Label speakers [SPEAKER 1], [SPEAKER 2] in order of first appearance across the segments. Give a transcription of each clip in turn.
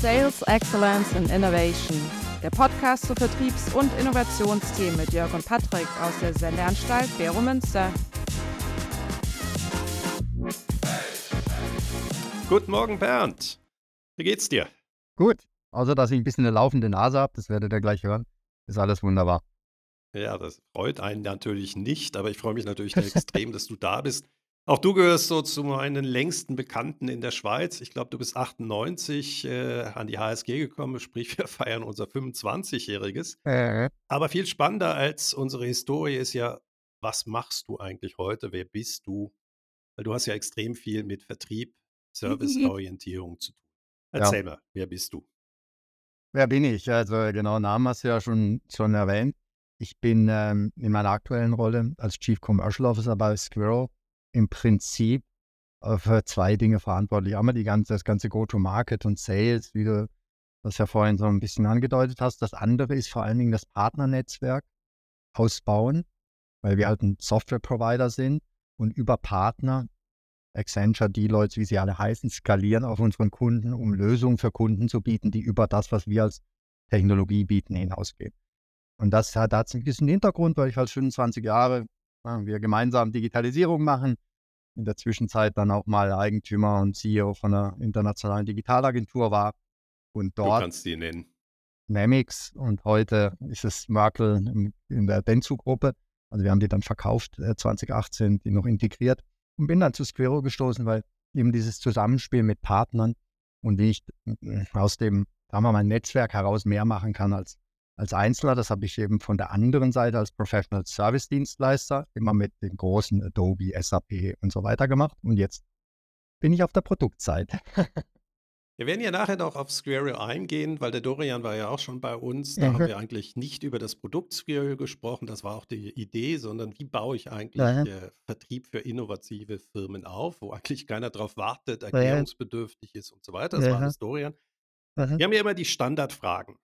[SPEAKER 1] Sales Excellence and Innovation, der Podcast zu Vertriebs- und Innovationsthemen mit Jörg und Patrick aus der Sendeanstalt Bero Münster.
[SPEAKER 2] Guten Morgen, Bernd. Wie geht's dir?
[SPEAKER 3] Gut, außer dass ich ein bisschen eine laufende Nase habe, das werdet ihr gleich hören, ist alles wunderbar.
[SPEAKER 2] Ja, das freut einen natürlich nicht, aber ich freue mich natürlich extrem, dass du da bist. Auch du gehörst so zu meinen längsten Bekannten in der Schweiz. Ich glaube, du bist 98 äh, an die HSG gekommen, sprich, wir feiern unser 25-Jähriges.
[SPEAKER 3] Äh,
[SPEAKER 2] Aber viel spannender als unsere Historie ist ja, was machst du eigentlich heute? Wer bist du? Weil du hast ja extrem viel mit Vertrieb, Serviceorientierung zu tun. Erzähl mal, wer bist du?
[SPEAKER 3] wer bin ich? Also genau, Namen hast du ja schon, schon erwähnt. Ich bin ähm, in meiner aktuellen Rolle als Chief Commercial Officer bei Squirrel im Prinzip äh, für zwei Dinge verantwortlich. Einmal die ganze, das ganze Go-to-Market und Sales, wie du das ja vorhin so ein bisschen angedeutet hast. Das andere ist vor allen Dingen das Partnernetzwerk ausbauen, weil wir halt ein Software-Provider sind und über Partner, Accenture, Deloitte, wie sie alle heißen, skalieren auf unseren Kunden, um Lösungen für Kunden zu bieten, die über das, was wir als Technologie bieten, hinausgehen. Und das hat, hat ein bisschen Hintergrund, weil ich halt 25 Jahre ja, wir gemeinsam Digitalisierung machen. In der Zwischenzeit dann auch mal Eigentümer und CEO von einer internationalen Digitalagentur war. Und
[SPEAKER 2] Du
[SPEAKER 3] dort
[SPEAKER 2] kannst die nennen.
[SPEAKER 3] Nemix und heute ist es Merkel in, der Dentsu-Gruppe. Also wir haben die dann verkauft, äh, 2018, die noch integriert und bin dann zu Squero gestoßen, weil eben dieses Zusammenspiel mit Partnern und wie ich äh, aus dem, sagen wir mal, Netzwerk heraus mehr machen kann als, als Einzelner. Das habe ich eben von der anderen Seite als Professional Service Dienstleister immer mit den großen Adobe, SAP und so weiter gemacht. Und jetzt bin ich auf der Produktseite.
[SPEAKER 2] Wir werden ja nachher noch auf Squirrel eingehen, weil der Dorian war ja auch schon bei uns. Da haben
[SPEAKER 3] Mhm.
[SPEAKER 2] wir eigentlich nicht über das Produkt Squirrel gesprochen, das war auch die Idee, sondern wie baue ich eigentlich
[SPEAKER 3] Ja.
[SPEAKER 2] äh, Vertrieb für innovative Firmen auf, wo eigentlich keiner drauf wartet, erklärungsbedürftig ist und so weiter. Das war
[SPEAKER 3] Ja.
[SPEAKER 2] alles Dorian.
[SPEAKER 3] Mhm.
[SPEAKER 2] Wir haben ja immer die Standardfragen.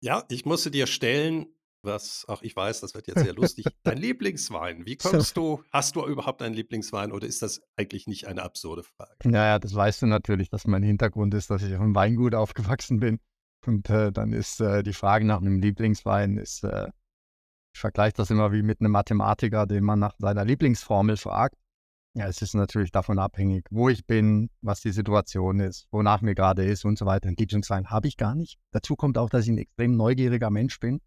[SPEAKER 2] Ja, ich musste dir stellen, was, ach, ich weiß, das wird jetzt sehr lustig. Dein Lieblingswein. Wie kommst du, hast du überhaupt einen Lieblingswein oder ist das eigentlich nicht eine absurde Frage?
[SPEAKER 3] Naja, das weißt du natürlich, dass mein Hintergrund ist, dass ich auf einem Weingut aufgewachsen bin. Und äh, dann ist äh, die Frage nach einem Lieblingswein, ist, äh, ich vergleiche das immer wie mit einem Mathematiker, den man nach seiner Lieblingsformel fragt. Ja, es ist natürlich davon abhängig, wo ich bin, was die Situation ist, wonach mir gerade ist und so weiter. Einen Lieblingswein habe ich gar nicht. Dazu kommt auch, dass ich ein extrem neugieriger Mensch bin.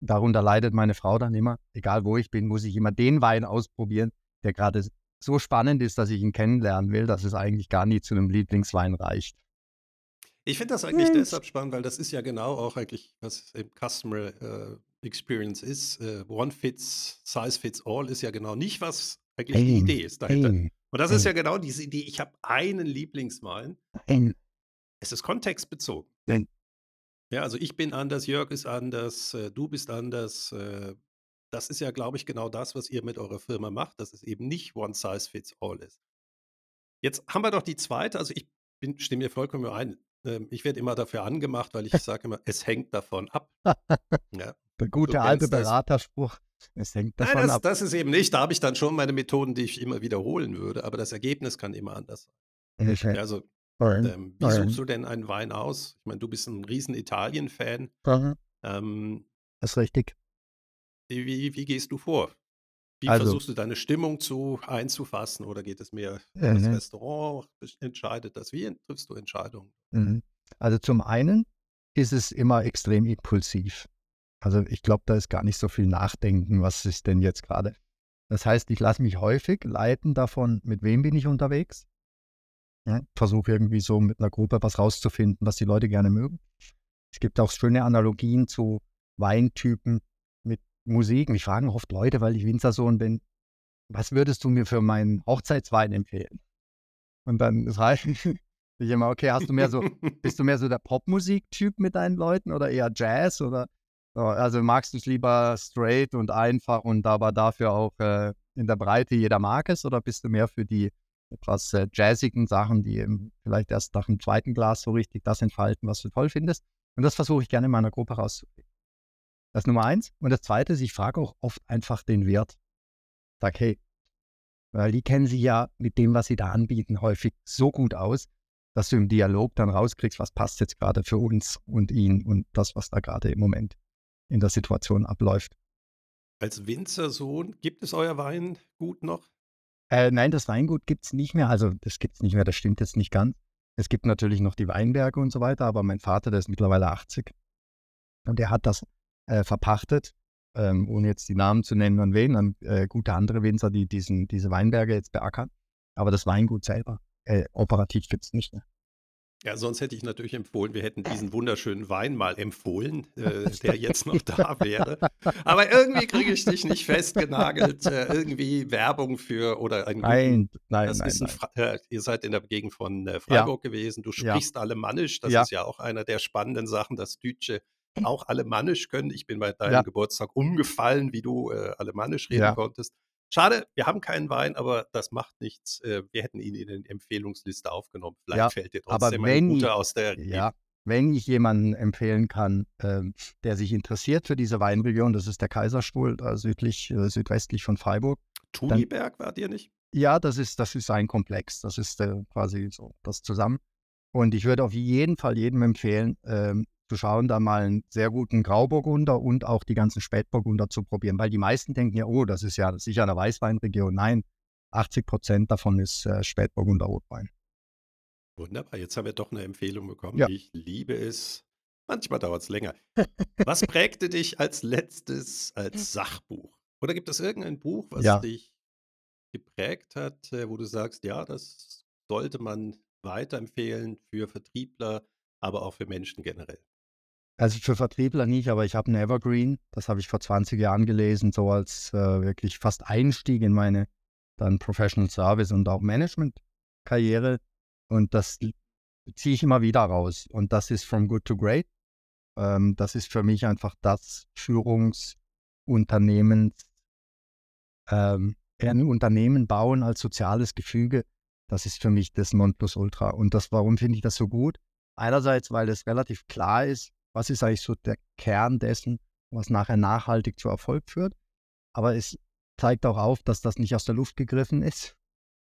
[SPEAKER 3] Darunter leidet meine Frau dann immer. Egal wo ich bin, muss ich immer den Wein ausprobieren, der gerade so spannend ist, dass ich ihn kennenlernen will, dass es eigentlich gar nie zu einem Lieblingswein reicht.
[SPEAKER 2] Ich finde das eigentlich
[SPEAKER 3] Hm.
[SPEAKER 2] deshalb spannend, weil das ist ja genau auch eigentlich, was im Customer äh, Experience ist. Äh, One fits, size fits all ist ja genau nicht, was eigentlich die Idee ist dahinter. Und das ist ja genau diese Idee, ich habe einen Lieblingswein. Es ist kontextbezogen. Ja, also ich bin anders, Jörg ist anders, äh, du bist anders. Äh, das ist ja, glaube ich, genau das, was ihr mit eurer Firma macht, dass es eben nicht one size fits all ist. Jetzt haben wir doch die zweite, also ich bin, stimme dir vollkommen ein. Ähm, ich werde immer dafür angemacht, weil ich sage immer, es hängt davon ab. Ja.
[SPEAKER 3] Der gute alte
[SPEAKER 2] kennst das.
[SPEAKER 3] Es hängt
[SPEAKER 2] Nein,
[SPEAKER 3] davon
[SPEAKER 2] das,
[SPEAKER 3] ab.
[SPEAKER 2] das ist eben nicht. Da habe ich dann schon meine Methoden, die ich immer wiederholen würde, aber das Ergebnis kann immer anders sein. Ja, also,
[SPEAKER 3] Nein,
[SPEAKER 2] ähm, wie
[SPEAKER 3] nein.
[SPEAKER 2] suchst du denn einen Wein aus? Ich meine, du bist ein riesen Italien-Fan. Ähm,
[SPEAKER 3] Das ist richtig.
[SPEAKER 2] wie, wie, wie gehst du vor? Wie
[SPEAKER 3] Also-
[SPEAKER 2] versuchst du deine Stimmung zu einzufassen oder geht es mehr
[SPEAKER 3] Mhm.
[SPEAKER 2] das Restaurant entscheidet das? Wie triffst du Entscheidungen?
[SPEAKER 3] Mhm. Also zum einen ist es immer extrem impulsiv. Also ich glaube, da ist gar nicht so viel Nachdenken, was ist denn jetzt gerade. Das heißt, ich lasse mich häufig leiten davon, mit wem bin ich unterwegs. Ja, Versuche irgendwie so mit einer Gruppe was rauszufinden, was die Leute gerne mögen. Es gibt auch schöne Analogien zu Weintypen mit Musik. Mich fragen oft Leute, weil ich Winzersohn bin, was würdest du mir für meinen Hochzeitswein empfehlen? Und dann sage ich immer, okay, hast du mehr so, bist du mehr so der Popmusik-Typ mit deinen Leuten oder eher Jazz oder also magst du es lieber straight und einfach und aber dafür auch äh, in der Breite jeder mag es oder bist du mehr für die etwas äh, jazzigen Sachen, die vielleicht erst nach dem zweiten Glas so richtig das entfalten, was du toll findest? Und das versuche ich gerne in meiner Gruppe rauszukriegen. Das ist Nummer eins. Und das zweite ist, ich frage auch oft einfach den Wert. Sag, hey, weil die kennen sich ja mit dem, was sie da anbieten, häufig so gut aus, dass du im Dialog dann rauskriegst, was passt jetzt gerade für uns und ihn und das, was da gerade im Moment in der Situation abläuft.
[SPEAKER 2] Als Winzersohn, gibt es euer Weingut noch?
[SPEAKER 3] Äh, nein, das Weingut gibt es nicht mehr. Also das gibt es nicht mehr, das stimmt jetzt nicht ganz. Es gibt natürlich noch die Weinberge und so weiter, aber mein Vater, der ist mittlerweile 80 und der hat das äh, verpachtet, ähm, ohne jetzt die Namen zu nennen an wen, an äh, gute andere Winzer, die diesen, diese Weinberge jetzt beackern. Aber das Weingut selber, äh, operativ gibt es nicht mehr.
[SPEAKER 2] Ja, sonst hätte ich natürlich empfohlen, wir hätten diesen wunderschönen Wein mal empfohlen, äh, der jetzt noch da wäre. Aber irgendwie kriege ich dich nicht festgenagelt. Äh, irgendwie Werbung für oder ein
[SPEAKER 3] Nein, nein,
[SPEAKER 2] das
[SPEAKER 3] nein.
[SPEAKER 2] ist ein
[SPEAKER 3] nein.
[SPEAKER 2] Äh, ihr seid in der Gegend von äh, Freiburg gewesen. Du
[SPEAKER 3] Ja.
[SPEAKER 2] sprichst Alemannisch. Das
[SPEAKER 3] Ja.
[SPEAKER 2] ist ja auch einer der spannenden Sachen, dass Deutsche auch Alemannisch können. Ich bin bei deinem
[SPEAKER 3] Ja.
[SPEAKER 2] Geburtstag umgefallen, wie du äh, Alemannisch reden
[SPEAKER 3] Ja.
[SPEAKER 2] konntest. Schade, wir haben keinen Wein, aber das macht nichts. Äh, wir hätten ihn in die Empfehlungsliste aufgenommen. Vielleicht
[SPEAKER 3] Ja,
[SPEAKER 2] fällt dir trotzdem ein guter aus der.
[SPEAKER 3] Ja, wenn ich jemanden empfehlen kann, ähm, der sich interessiert für diese Weinregion, das ist der Kaiserstuhl, äh, südlich, äh, südwestlich von Freiburg.
[SPEAKER 2] Thuniberg wart ihr nicht?
[SPEAKER 3] Ja, das ist, das ist ein Komplex. Das ist äh, quasi so das zusammen. Und ich würde auf jeden Fall jedem empfehlen, ähm, zu schauen, da mal einen sehr guten Grauburgunder und auch die ganzen Spätburgunder zu probieren. Weil die meisten denken ja, oh, das ist ja sicher eine Weißweinregion. Nein, 80 Prozent davon ist äh, Spätburgunder Rotwein.
[SPEAKER 2] Wunderbar, jetzt haben wir doch eine Empfehlung bekommen.
[SPEAKER 3] Ja.
[SPEAKER 2] Ich liebe es. Manchmal dauert es länger. Was prägte dich als letztes als Sachbuch? Oder gibt es irgendein Buch, was
[SPEAKER 3] Ja.
[SPEAKER 2] dich geprägt hat, äh, wo du sagst, ja, das sollte man weiterempfehlen für Vertriebler, aber auch für Menschen generell?
[SPEAKER 3] Also für Vertriebler nicht, aber ich habe einen Evergreen, das habe ich vor 20 Jahren gelesen, so als äh, wirklich fast Einstieg in meine dann Professional Service und auch Management-Karriere. Und das ziehe ich immer wieder raus. Und das ist From Good to Great. Ähm, das ist für mich einfach das Führungsunternehmens, ähm, ein Unternehmen bauen als soziales Gefüge. Das ist für mich das Nonplusultra. Und das, warum finde ich das so gut? Einerseits, weil es relativ klar ist, was ist eigentlich so der Kern dessen, was nachher nachhaltig zu Erfolg führt. Aber es zeigt auch auf, dass das nicht aus der Luft gegriffen ist,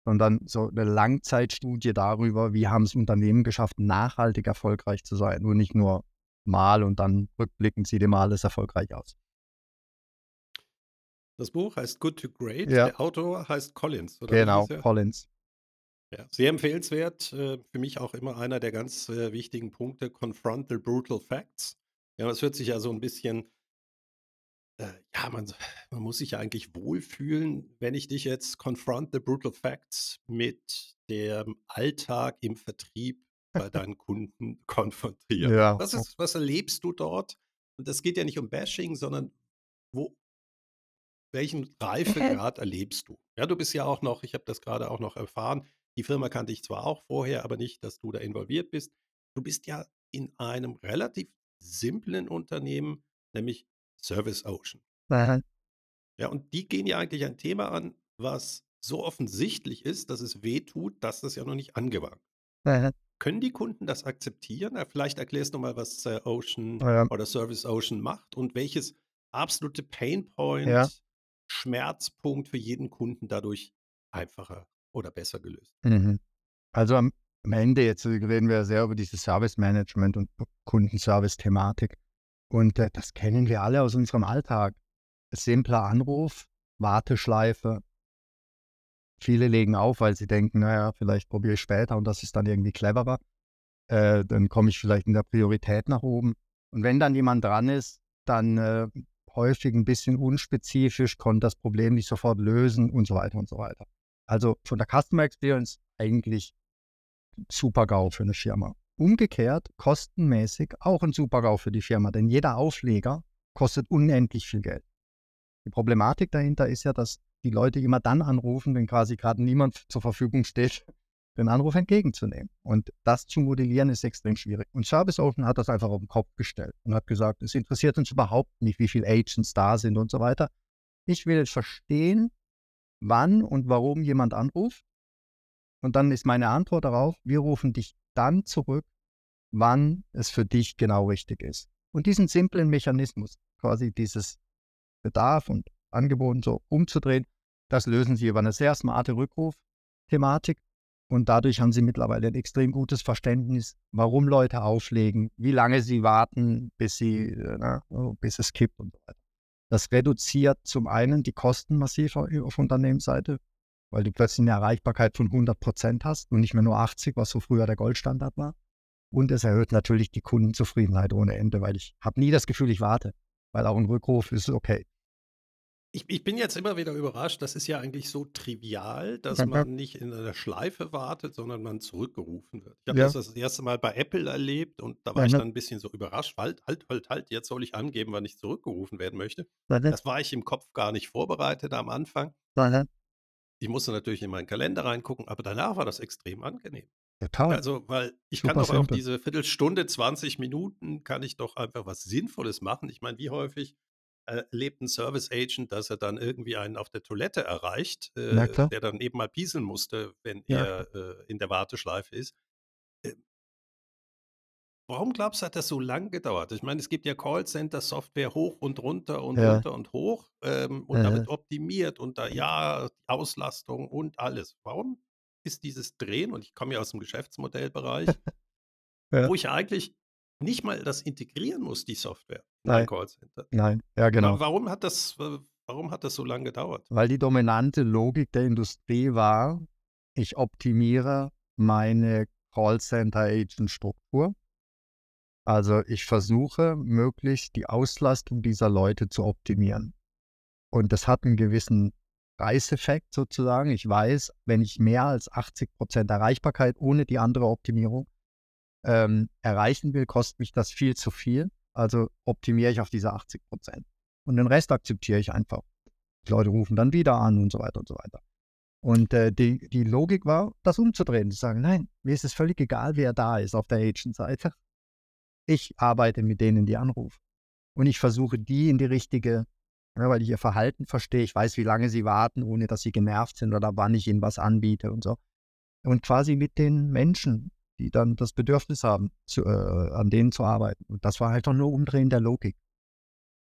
[SPEAKER 3] sondern so eine Langzeitstudie darüber, wie haben es Unternehmen geschafft, nachhaltig erfolgreich zu sein. Nur nicht nur mal und dann rückblickend sieht immer alles erfolgreich aus.
[SPEAKER 2] Das Buch heißt Good to Great.
[SPEAKER 3] Ja.
[SPEAKER 2] Der Autor heißt Collins. Oder
[SPEAKER 3] Genau? Collins.
[SPEAKER 2] Ja, sehr empfehlenswert. Äh, für mich auch immer einer der ganz äh, wichtigen Punkte. Confront the brutal facts. Ja, das hört sich ja so ein bisschen. Äh, ja, man, man muss sich ja eigentlich wohlfühlen, wenn ich dich jetzt confront the brutal facts mit dem Alltag im Vertrieb bei deinen Kunden konfrontiere.
[SPEAKER 3] Ja.
[SPEAKER 2] Was, ist, was erlebst du dort? Und das geht ja nicht um Bashing, sondern wo, welchen Reifegrad erlebst du? Ja, du bist ja auch noch, ich habe das gerade auch noch erfahren, die Firma kannte ich zwar auch vorher, aber nicht, dass du da involviert bist. Du bist ja in einem relativ simplen Unternehmen, nämlich Service Ocean.
[SPEAKER 3] Aha.
[SPEAKER 2] Ja, und die gehen ja eigentlich ein Thema an, was so offensichtlich ist, dass es weh tut, dass das ja noch nicht angewandt.
[SPEAKER 3] Aha.
[SPEAKER 2] Können die Kunden das akzeptieren? Vielleicht erklärst du mal, was äh, Ocean
[SPEAKER 3] Ja.
[SPEAKER 2] oder Service Ocean macht und welches absolute Painpoint,
[SPEAKER 3] Ja.
[SPEAKER 2] Schmerzpunkt für jeden Kunden dadurch einfacher oder besser gelöst.
[SPEAKER 3] Mhm. Also am, Ende jetzt reden wir sehr über dieses Service Management und Kundenservice-Thematik. Und äh, das kennen wir alle aus unserem Alltag. Simpler Anruf, Warteschleife. Viele legen auf, weil sie denken, naja, vielleicht probiere ich später und das ist dann irgendwie cleverer. Äh, dann komme ich vielleicht in der Priorität nach oben. Und wenn dann jemand dran ist, dann äh, häufig ein bisschen unspezifisch, konnte das Problem nicht sofort lösen und so weiter und so weiter. Also von der Customer Experience eigentlich super GAU für eine Firma. Umgekehrt kostenmäßig auch ein super GAU für die Firma, denn jeder Aufleger kostet unendlich viel Geld. Die Problematik dahinter ist ja, dass die Leute immer dann anrufen, wenn quasi gerade niemand zur Verfügung steht, den Anruf entgegenzunehmen. Und das zu modellieren ist extrem schwierig. Und Service Ocean hat das einfach auf den Kopf gestellt und hat gesagt, es interessiert uns überhaupt nicht, wie viele Agents da sind und so weiter. Ich will verstehen, wann und warum jemand anruft. Und dann ist meine Antwort darauf, wir rufen dich dann zurück, wann es für dich genau richtig ist. Und diesen simplen Mechanismus, quasi dieses Bedarf und Angebot so umzudrehen, das lösen sie über eine sehr smarte Rückruf-Thematik. Und dadurch haben sie mittlerweile ein extrem gutes Verständnis, warum Leute auflegen, wie lange sie warten, bis sie, äh, na, oh, bis es kippt und so weiter. Das reduziert zum einen die Kosten massiv auf Unternehmensseite, weil du plötzlich eine Erreichbarkeit von 100 Prozent hast und nicht mehr nur 80, was so früher der Goldstandard war. Und es erhöht natürlich die Kundenzufriedenheit ohne Ende, weil ich habe nie das Gefühl, ich warte, weil auch ein Rückruf ist okay.
[SPEAKER 2] Ich, ich, bin jetzt immer wieder überrascht, das ist ja eigentlich so trivial, dass man nicht in einer Schleife wartet, sondern man zurückgerufen wird. Ich habe ja. das das erste Mal bei Apple erlebt und da war ich dann ein bisschen so überrascht. Halt, halt, halt, halt, jetzt soll ich angeben, wann ich zurückgerufen werden möchte. Das war ich im Kopf gar nicht vorbereitet am Anfang. Ich musste natürlich in meinen Kalender reingucken, aber danach war das extrem angenehm.
[SPEAKER 3] Total.
[SPEAKER 2] Also, weil ich Super kann doch auch diese Viertelstunde, 20 Minuten, kann ich doch einfach was Sinnvolles machen. Ich meine, wie häufig erlebt ein Service Agent, dass er dann irgendwie einen auf der Toilette erreicht, äh, der dann eben mal pieseln musste, wenn ja. er äh, in der Warteschleife ist. Äh, warum glaubst du, hat das so lang gedauert? Ich meine, es gibt ja Callcenter-Software hoch und runter und ja. runter und hoch ähm, und da wird optimiert und da ja, Auslastung und alles. Warum ist dieses Drehen, und ich komme ja aus dem Geschäftsmodellbereich, ja. wo ich eigentlich nicht mal das integrieren muss, die Software,
[SPEAKER 3] Nein. Callcenter. Nein, ja genau.
[SPEAKER 2] Warum hat das, warum hat das so lange gedauert?
[SPEAKER 3] Weil die dominante Logik der Industrie war, ich optimiere meine Callcenter-Agent-Struktur. Also ich versuche möglichst die Auslastung dieser Leute zu optimieren. Und das hat einen gewissen Preiseffekt sozusagen. Ich weiß, wenn ich mehr als 80 Prozent Erreichbarkeit ohne die andere Optimierung ähm, erreichen will, kostet mich das viel zu viel. Also optimiere ich auf diese 80 Prozent. Und den Rest akzeptiere ich einfach. Die Leute rufen dann wieder an und so weiter und so weiter. Und äh, die, die Logik war, das umzudrehen, zu sagen, nein, mir ist es völlig egal, wer da ist auf der Agent-Seite. Ich arbeite mit denen, die anrufen. Und ich versuche, die in die richtige, ja, weil ich ihr Verhalten verstehe, ich weiß, wie lange sie warten, ohne dass sie genervt sind oder wann ich ihnen was anbiete und so. Und quasi mit den Menschen die dann das Bedürfnis haben, zu, äh, an denen zu arbeiten. Und das war halt doch nur Umdrehen der Logik.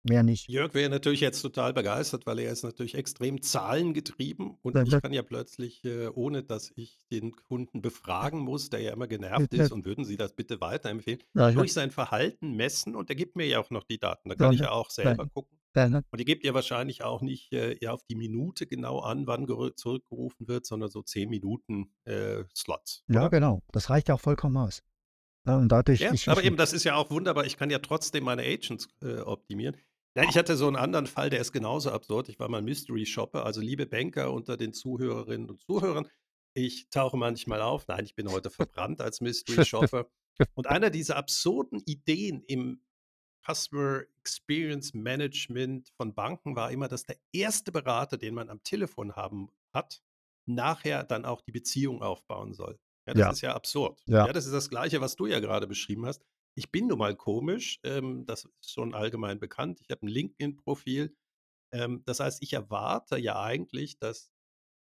[SPEAKER 3] Mehr nicht.
[SPEAKER 2] Jörg wäre natürlich jetzt total begeistert, weil er ist natürlich extrem zahlengetrieben und ich kann ja plötzlich, äh, ohne dass ich den Kunden befragen muss, der ja immer genervt ist, und würden Sie das bitte weiterempfehlen, durch sein Verhalten messen und er gibt mir ja auch noch die Daten. Da kann ich ja auch selber gucken. Und ihr gebt ja wahrscheinlich auch nicht äh, ja, auf die Minute genau an, wann zurückgerufen wird, sondern so 10 Minuten äh, Slots.
[SPEAKER 3] Ja, oder? genau. Das reicht ja auch vollkommen aus. Ja, und dadurch,
[SPEAKER 2] ja, ich, aber ich, eben, das ist ja auch wunderbar. Ich kann ja trotzdem meine Agents äh, optimieren. Nein, ich hatte so einen anderen Fall, der ist genauso absurd. Ich war mal Mystery Shopper, also liebe Banker unter den Zuhörerinnen und Zuhörern. Ich tauche manchmal auf. Nein, ich bin heute verbrannt als Mystery Shopper. Und einer dieser absurden Ideen im Customer Experience Management von Banken war immer, dass der erste Berater, den man am Telefon haben hat, nachher dann auch die Beziehung aufbauen soll. Ja, das ja. ist ja absurd. Ja. ja. das ist das Gleiche, was du ja gerade beschrieben hast. Ich bin nun mal komisch, ähm, das ist schon allgemein bekannt. Ich habe ein LinkedIn-Profil. Ähm, das heißt, ich erwarte ja eigentlich, dass,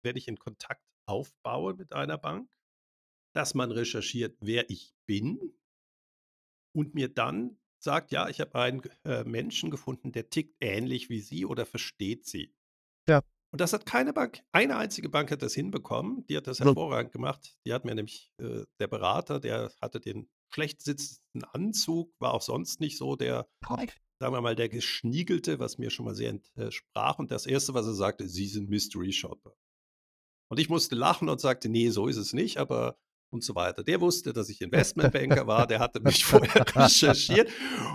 [SPEAKER 2] wenn ich einen Kontakt aufbaue mit einer Bank, dass man recherchiert, wer ich bin und mir dann sagt, ja, ich habe einen äh, Menschen gefunden, der tickt ähnlich wie Sie oder versteht Sie.
[SPEAKER 3] Ja.
[SPEAKER 2] Und das hat keine Bank, eine einzige Bank hat das hinbekommen. Die hat das hervorragend gemacht. Die hat mir nämlich, äh, der Berater, der hatte den schlecht sitzenden Anzug, war auch sonst nicht so der, sagen wir mal, der geschniegelte, was mir schon mal sehr entsprach. Und das Erste, was er sagte, Sie sind Mystery Shopper. Und ich musste lachen und sagte, nee, so ist es nicht, aber und so weiter. Der wusste, dass ich Investmentbanker war, der hatte mich vorher recherchiert.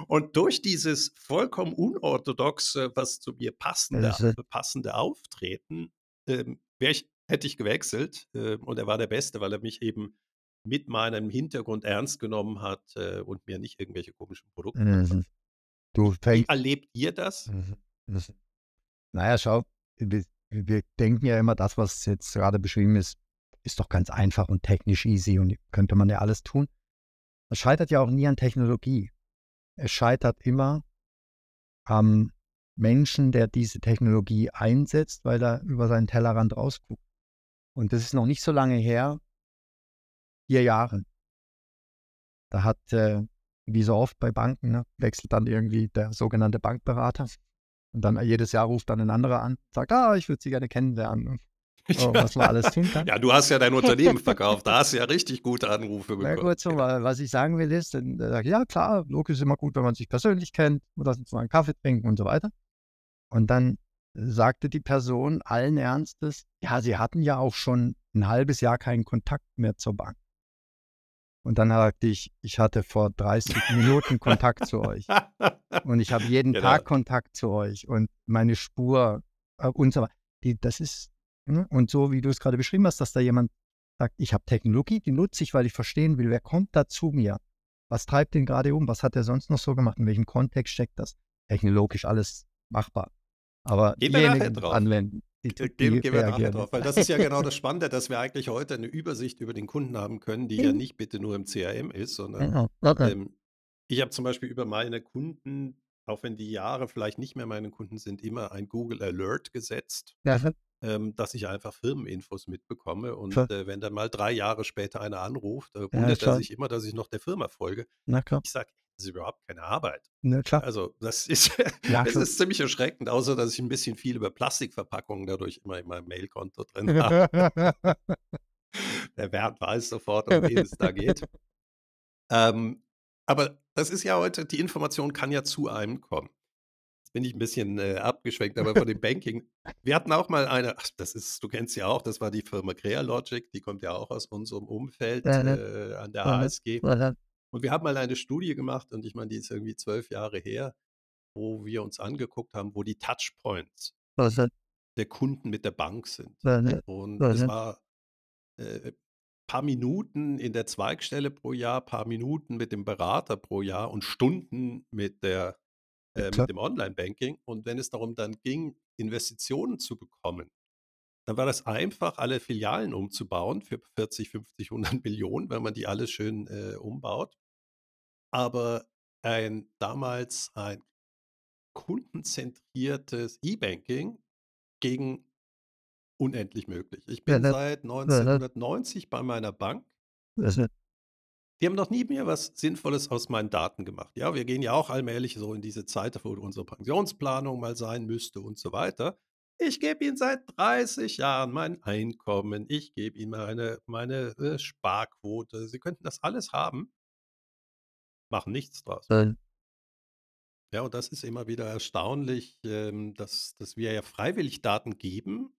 [SPEAKER 2] Und durch dieses vollkommen unorthodoxe, was zu mir passende, passende Auftreten, ähm, ich, hätte ich gewechselt. Äh, und er war der Beste, weil er mich eben mit meinem Hintergrund ernst genommen hat äh, und mir nicht irgendwelche komischen Produkte mhm. Du Wie erlebt ihr das? Mhm.
[SPEAKER 3] Naja, schau, wir, wir denken ja immer, das, was jetzt gerade beschrieben ist, ist doch ganz einfach und technisch easy und könnte man ja alles tun. Es scheitert ja auch nie an Technologie. Es scheitert immer am Menschen, der diese Technologie einsetzt, weil er über seinen Tellerrand rausguckt. Und das ist noch nicht so lange her, vier Jahre. Da hat, äh, wie so oft bei Banken, ne, wechselt dann irgendwie der sogenannte Bankberater. Und dann jedes Jahr ruft dann ein anderer an, sagt, ah, ich würde Sie gerne kennenlernen. Oh, was man alles tun kann.
[SPEAKER 2] Ja, du hast ja dein Unternehmen verkauft, da hast du ja richtig gute Anrufe
[SPEAKER 3] Na
[SPEAKER 2] bekommen.
[SPEAKER 3] gut, so, wa- was ich sagen will ist, dann ich, ja klar, Logo ist immer gut, wenn man sich persönlich kennt, oder uns mal einen Kaffee trinken und so weiter. Und dann sagte die Person allen Ernstes, ja, sie hatten ja auch schon ein halbes Jahr keinen Kontakt mehr zur Bank. Und dann sagte ich, ich hatte vor 30 Minuten Kontakt zu euch. Und ich habe jeden
[SPEAKER 2] Genau.
[SPEAKER 3] Tag Kontakt zu euch und meine Spur äh, und so weiter. Die, das ist? Und so wie du es gerade beschrieben hast, dass da jemand sagt, ich habe Technologie, die nutze ich, weil ich verstehen will, wer kommt da zu mir? Was treibt den gerade um? Was hat er sonst noch so gemacht? In welchem Kontext steckt das? Technologisch alles machbar. Aber
[SPEAKER 2] Gehen wir
[SPEAKER 3] diejenigen
[SPEAKER 2] drauf.
[SPEAKER 3] anwenden, die, die
[SPEAKER 2] Gehen, gehen wir nachher drauf, weil das ist ja genau das Spannende, dass wir eigentlich heute eine Übersicht über den Kunden haben können, die ja nicht bitte nur im CRM ist, sondern
[SPEAKER 3] Ja, okay.
[SPEAKER 2] ähm, ich habe zum Beispiel über meine Kunden, auch wenn die Jahre vielleicht nicht mehr meine Kunden sind, immer ein Google Alert gesetzt,
[SPEAKER 3] ja,
[SPEAKER 2] ähm, dass ich einfach Firmeninfos mitbekomme. Und äh, wenn dann mal drei Jahre später einer anruft, äh,
[SPEAKER 3] Ja,
[SPEAKER 2] wundert er
[SPEAKER 3] klar.
[SPEAKER 2] sich immer, dass ich noch der Firma folge.
[SPEAKER 3] na klar.
[SPEAKER 2] Ich sage, das ist überhaupt keine Arbeit.
[SPEAKER 3] Na klar.
[SPEAKER 2] Also das ist,
[SPEAKER 3] Ja, klar.
[SPEAKER 2] ist ziemlich erschreckend, außer dass ich ein bisschen viel über Plastikverpackungen dadurch immer in meinem Mailkonto drin habe. Der Bernd weiß sofort, um wen es da geht. Ähm, aber das ist ja heute, die Information kann ja zu einem kommen. Bin ich ein bisschen äh, abgeschwenkt, aber von dem Banking. Wir hatten auch mal eine, ach, das ist, du kennst ja auch, das war die Firma Crealogic, die kommt ja auch aus unserem Umfeld
[SPEAKER 3] Ja, ne?
[SPEAKER 2] äh, an der
[SPEAKER 3] Ja, ne?
[SPEAKER 2] ASG.
[SPEAKER 3] Ja,
[SPEAKER 2] Und wir haben mal eine Studie gemacht, und ich meine, die ist irgendwie zwölf Jahre her, wo wir uns angeguckt haben, wo die Touchpoints
[SPEAKER 3] hat-
[SPEAKER 2] der Kunden mit der Bank sind.
[SPEAKER 3] ne?
[SPEAKER 2] Und es
[SPEAKER 3] ne?
[SPEAKER 2] war äh, paar Minuten in der Zweigstelle pro Jahr, paar Minuten mit dem Berater pro Jahr und Stunden mit der äh, mit dem Online-Banking. Und wenn es darum dann ging, Investitionen zu bekommen, dann war das einfach, alle Filialen umzubauen für 40, 50, 100 Millionen, wenn man die alle schön äh, umbaut. Aber ein damals ein kundenzentriertes E-Banking gegen unendlich möglich. Ich
[SPEAKER 3] Ja,
[SPEAKER 2] bin
[SPEAKER 3] ne?
[SPEAKER 2] seit
[SPEAKER 3] Ja, ne?
[SPEAKER 2] 1990 bei meiner Bank. Die haben noch nie mehr was Sinnvolles aus meinen Daten gemacht. Ja, wir gehen ja auch allmählich so in diese Zeit, wo unsere Pensionsplanung mal sein müsste und so weiter. Ich gebe Ihnen seit 30 Jahren mein Einkommen. Ich gebe Ihnen meine, meine äh, Sparquote. Sie könnten das alles haben, machen nichts draus.
[SPEAKER 3] äh,
[SPEAKER 2] Ja, und das ist immer wieder erstaunlich, ähm, dass, dass wir ja freiwillig Daten geben,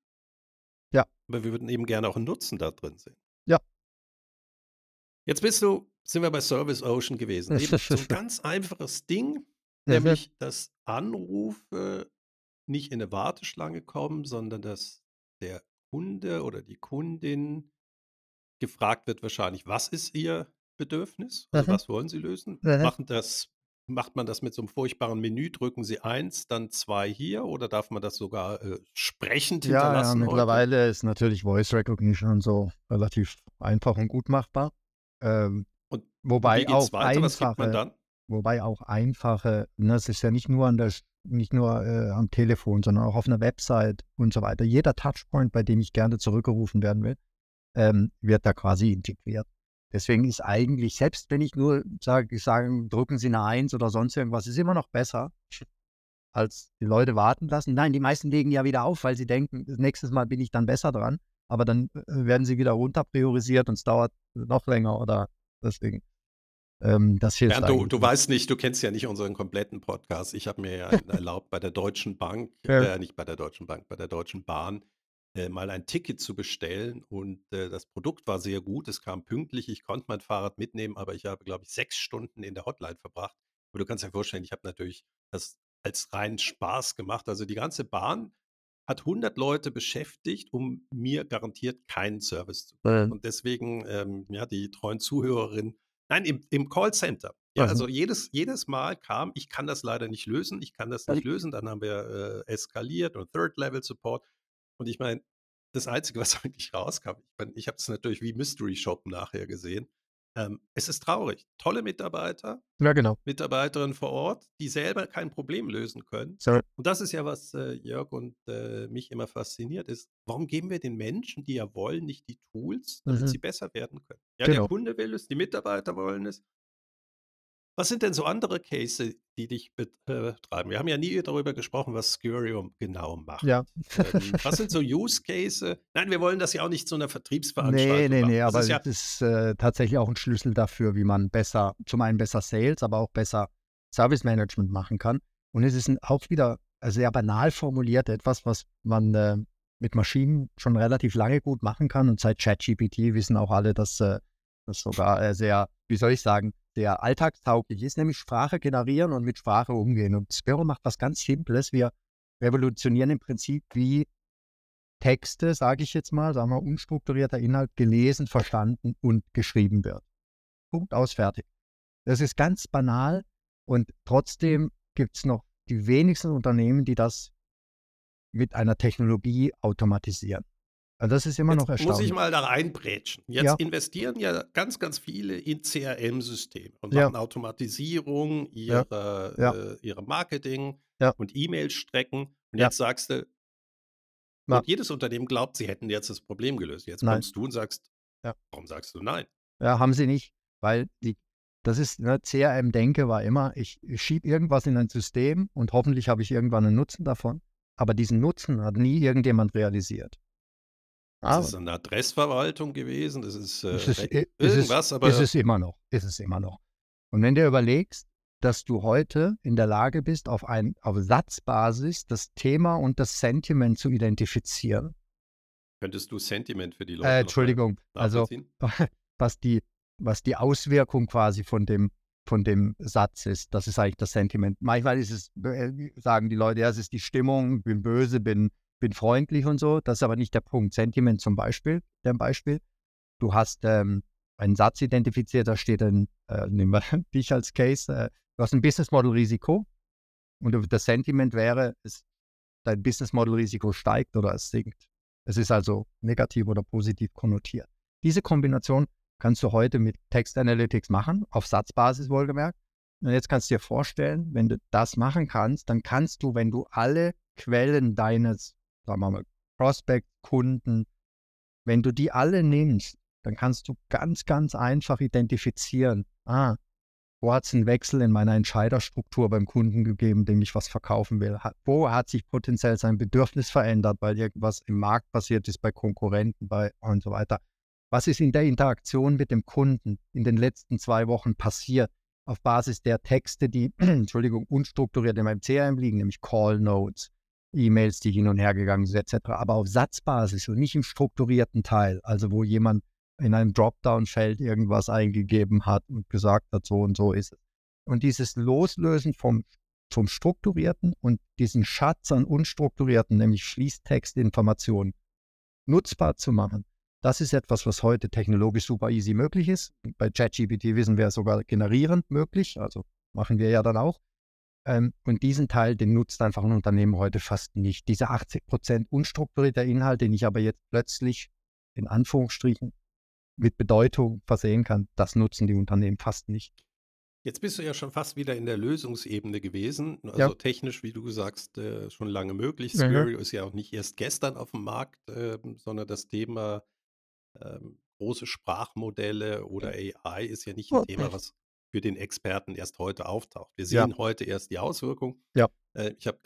[SPEAKER 3] Ja.
[SPEAKER 2] aber wir würden eben gerne auch einen Nutzen da drin sehen.
[SPEAKER 3] Ja.
[SPEAKER 2] Jetzt bist du, sind wir bei Service Ocean gewesen. Eben so ein ganz einfaches Ding,
[SPEAKER 3] Ja,
[SPEAKER 2] nämlich, dass Anrufe nicht in eine Warteschlange kommen, sondern dass der Kunde oder die Kundin gefragt wird wahrscheinlich, was ist ihr Bedürfnis? Also
[SPEAKER 3] Mhm.
[SPEAKER 2] was wollen sie lösen?
[SPEAKER 3] Mhm.
[SPEAKER 2] Machen das, macht man das mit so einem furchtbaren Menü, drücken sie eins, dann zwei hier oder darf man das sogar äh, sprechend
[SPEAKER 3] Ja, ja,
[SPEAKER 2] hinterlassen heute?
[SPEAKER 3] mittlerweile ist natürlich Voice Recognition so relativ einfach und gut machbar. Ähm,
[SPEAKER 2] Und
[SPEAKER 3] wobei auch
[SPEAKER 2] weiter? Was gibt man
[SPEAKER 3] einfache,
[SPEAKER 2] dann?
[SPEAKER 3] wobei auch einfache, ne, es ist ja nicht nur an der, nicht nur äh, am Telefon, sondern auch auf einer Website und so weiter. Jeder Touchpoint, bei dem ich gerne zurückgerufen werden will, ähm, wird da quasi integriert. Deswegen ist eigentlich, selbst wenn ich nur sage, sagen, drücken Sie eine Eins oder sonst irgendwas, ist immer noch besser, als die Leute warten lassen. Nein, die meisten legen ja wieder auf, weil sie denken, nächstes Mal bin ich dann besser dran. Aber dann äh, werden sie wieder runter priorisiert und es dauert noch länger oder deswegen. Ähm, das hilft
[SPEAKER 2] Bernd, du, du weißt nicht, du kennst ja nicht unseren kompletten Podcast. Ich habe mir ja erlaubt, bei der Deutschen Bank,
[SPEAKER 3] Ja.
[SPEAKER 2] äh, nicht bei der Deutschen Bank, bei der Deutschen Bahn, äh, mal ein Ticket zu bestellen. Und äh, das Produkt war sehr gut. Es kam pünktlich. Ich konnte mein Fahrrad mitnehmen, aber ich habe, glaube ich, sechs Stunden in der Hotline verbracht. Aber du kannst dir vorstellen, ich habe natürlich das als reinen Spaß gemacht. Also die ganze Bahn hat 100 Leute beschäftigt, um mir garantiert keinen Service zu
[SPEAKER 3] Äh,
[SPEAKER 2] und deswegen, ähm, ja, die treuen Zuhörerinnen, nein, im, im Callcenter. Ja,
[SPEAKER 3] Mhm.
[SPEAKER 2] also jedes, jedes Mal kam, ich kann das leider nicht lösen, ich kann das nicht lösen. Dann haben wir äh, eskaliert und Third-Level-Support. Und ich meine, das Einzige, was eigentlich rauskam, ich, mein, ich habe es natürlich wie Mystery Shop nachher gesehen. Ähm, es ist traurig. Tolle Mitarbeiter,
[SPEAKER 3] ja, genau.
[SPEAKER 2] Mitarbeiterinnen vor Ort, die selber kein Problem lösen können.
[SPEAKER 3] So,
[SPEAKER 2] Und das ist ja, was äh, Jörg und äh, mich immer fasziniert ist. Warum geben wir den Menschen, die ja wollen, nicht die Tools, damit
[SPEAKER 3] Mhm.
[SPEAKER 2] sie besser werden können? Ja,
[SPEAKER 3] Genau.
[SPEAKER 2] der Kunde will es, die Mitarbeiter wollen es. Was sind denn so andere Cases, die dich betreiben? Wir haben ja nie darüber gesprochen, was Scurium genau macht.
[SPEAKER 3] Ja.
[SPEAKER 2] Ähm, was sind so Use Cases? Nein, wir wollen das ja auch nicht zu einer Vertriebsveranstaltung
[SPEAKER 3] Nee, nee,
[SPEAKER 2] machen.
[SPEAKER 3] nee,
[SPEAKER 2] Das
[SPEAKER 3] aber
[SPEAKER 2] ist ja,
[SPEAKER 3] es ist äh, tatsächlich auch ein Schlüssel dafür, wie man besser, zum einen besser Sales, aber auch besser Service Management machen kann. Und es ist ein, auch wieder sehr banal formuliert, etwas, was man äh, mit Maschinen schon relativ lange gut machen kann. Und seit ChatGPT wissen auch alle, dass äh, das sogar äh, sehr, wie soll ich sagen, sehr alltagstauglich ist, nämlich Sprache generieren und mit Sprache umgehen. Und Spero macht was ganz Simples. Wir revolutionieren im Prinzip, wie Texte, sage ich jetzt mal, sagen wir, unstrukturierter Inhalt gelesen, verstanden und geschrieben wird. Punkt aus, fertig. Das ist ganz banal und trotzdem gibt es noch die wenigsten Unternehmen, die das mit einer Technologie automatisieren. Also das ist immer noch
[SPEAKER 2] jetzt muss ich
[SPEAKER 3] erstaunlich.
[SPEAKER 2] mal da reinbrätschen. Jetzt
[SPEAKER 3] Ja.
[SPEAKER 2] investieren ja ganz, ganz viele in CRM-Systeme und
[SPEAKER 3] Ja.
[SPEAKER 2] machen Automatisierung
[SPEAKER 3] Ja.
[SPEAKER 2] ihrer,
[SPEAKER 3] Ja.
[SPEAKER 2] äh, ihrer Marketing und E-Mail-Strecken. Und jetzt sagst du, und jedes Unternehmen glaubt, sie hätten jetzt das Problem gelöst. Jetzt
[SPEAKER 3] Nein.
[SPEAKER 2] kommst du und sagst,
[SPEAKER 3] Ja.
[SPEAKER 2] warum sagst du nein?
[SPEAKER 3] Ja, haben sie nicht, weil die, das ist, ne, CRM-Denke war immer, ich, ich schiebe irgendwas in ein System und hoffentlich habe ich irgendwann einen Nutzen davon. Aber diesen Nutzen hat nie irgendjemand realisiert.
[SPEAKER 2] Das
[SPEAKER 3] Aber
[SPEAKER 2] ist eine Adressverwaltung gewesen, das ist, äh,
[SPEAKER 3] ist, es ist,
[SPEAKER 2] irgendwas, aber
[SPEAKER 3] ist es immer noch, ist es immer noch. Und wenn du überlegst, dass du heute in der Lage bist, auf, ein, auf Satzbasis das Thema und das Sentiment zu identifizieren.
[SPEAKER 2] könntest du Sentiment für die Leute
[SPEAKER 3] Äh,
[SPEAKER 2] noch mal
[SPEAKER 3] Entschuldigung, also was die, was die Auswirkung quasi von dem, von dem Satz ist. Das ist eigentlich das Sentiment. Manchmal ist es, äh, sagen die Leute, ja, es ist die Stimmung, bin böse, bin, bin freundlich und so. Das ist aber nicht der Punkt. Sentiment zum Beispiel, der Beispiel. Du hast ähm, einen Satz identifiziert, da steht ein, äh, nehmen wir dich als Case, äh, du hast ein Business Model Risiko und das Sentiment wäre, es, dein Business Model Risiko steigt oder es sinkt. Es ist also negativ oder positiv konnotiert. Diese Kombination kannst du heute mit Text Analytics machen, auf Satzbasis wohlgemerkt. Und jetzt kannst du dir vorstellen, wenn du das machen kannst, dann kannst du, wenn du alle Quellen deines, sagen wir mal, Prospect, Kunden, wenn du die alle nimmst, dann kannst du ganz, ganz einfach identifizieren, ah, wo hat es einen Wechsel in meiner Entscheiderstruktur beim Kunden gegeben, dem ich was verkaufen will? Wo hat sich potenziell sein Bedürfnis verändert, weil irgendwas im Markt passiert ist, bei Konkurrenten bei und so weiter? Was ist in der Interaktion mit dem Kunden in den letzten zwei Wochen passiert, auf Basis der Texte, die, Entschuldigung, unstrukturiert in meinem CRM liegen, nämlich Call Notes, E-Mails, die hin und her gegangen sind, etc., aber auf Satzbasis und nicht im strukturierten Teil, also wo jemand in einem Dropdown-Feld irgendwas eingegeben hat und gesagt hat, so und so ist es. Und dieses Loslösen vom, vom Strukturierten und diesen Schatz an Unstrukturierten, nämlich Fließtextinformationen, nutzbar zu machen, das ist etwas, was heute technologisch super easy möglich ist. Bei ChatGPT wissen wir sogar generierend möglich, also machen wir ja dann auch. Ähm, und diesen Teil, den nutzt einfach ein Unternehmen heute fast nicht. Diese 80% unstrukturierter Inhalt, den ich aber jetzt plötzlich in Anführungsstrichen mit Bedeutung versehen kann, das nutzen die Unternehmen fast nicht.
[SPEAKER 2] Jetzt bist du ja schon fast wieder in der Lösungsebene gewesen. Also
[SPEAKER 3] Ja.
[SPEAKER 2] technisch, wie du sagst, äh, schon lange möglich.
[SPEAKER 3] Mhm.
[SPEAKER 2] Squario ist ja auch nicht erst gestern auf dem Markt, ähm, sondern das Thema ähm, große Sprachmodelle oder AI ist ja nicht ein. Thema, was für den Experten erst heute auftaucht. Wir
[SPEAKER 3] Ja.
[SPEAKER 2] sehen heute erst die Auswirkung.
[SPEAKER 3] Ja.
[SPEAKER 2] Äh, ich habe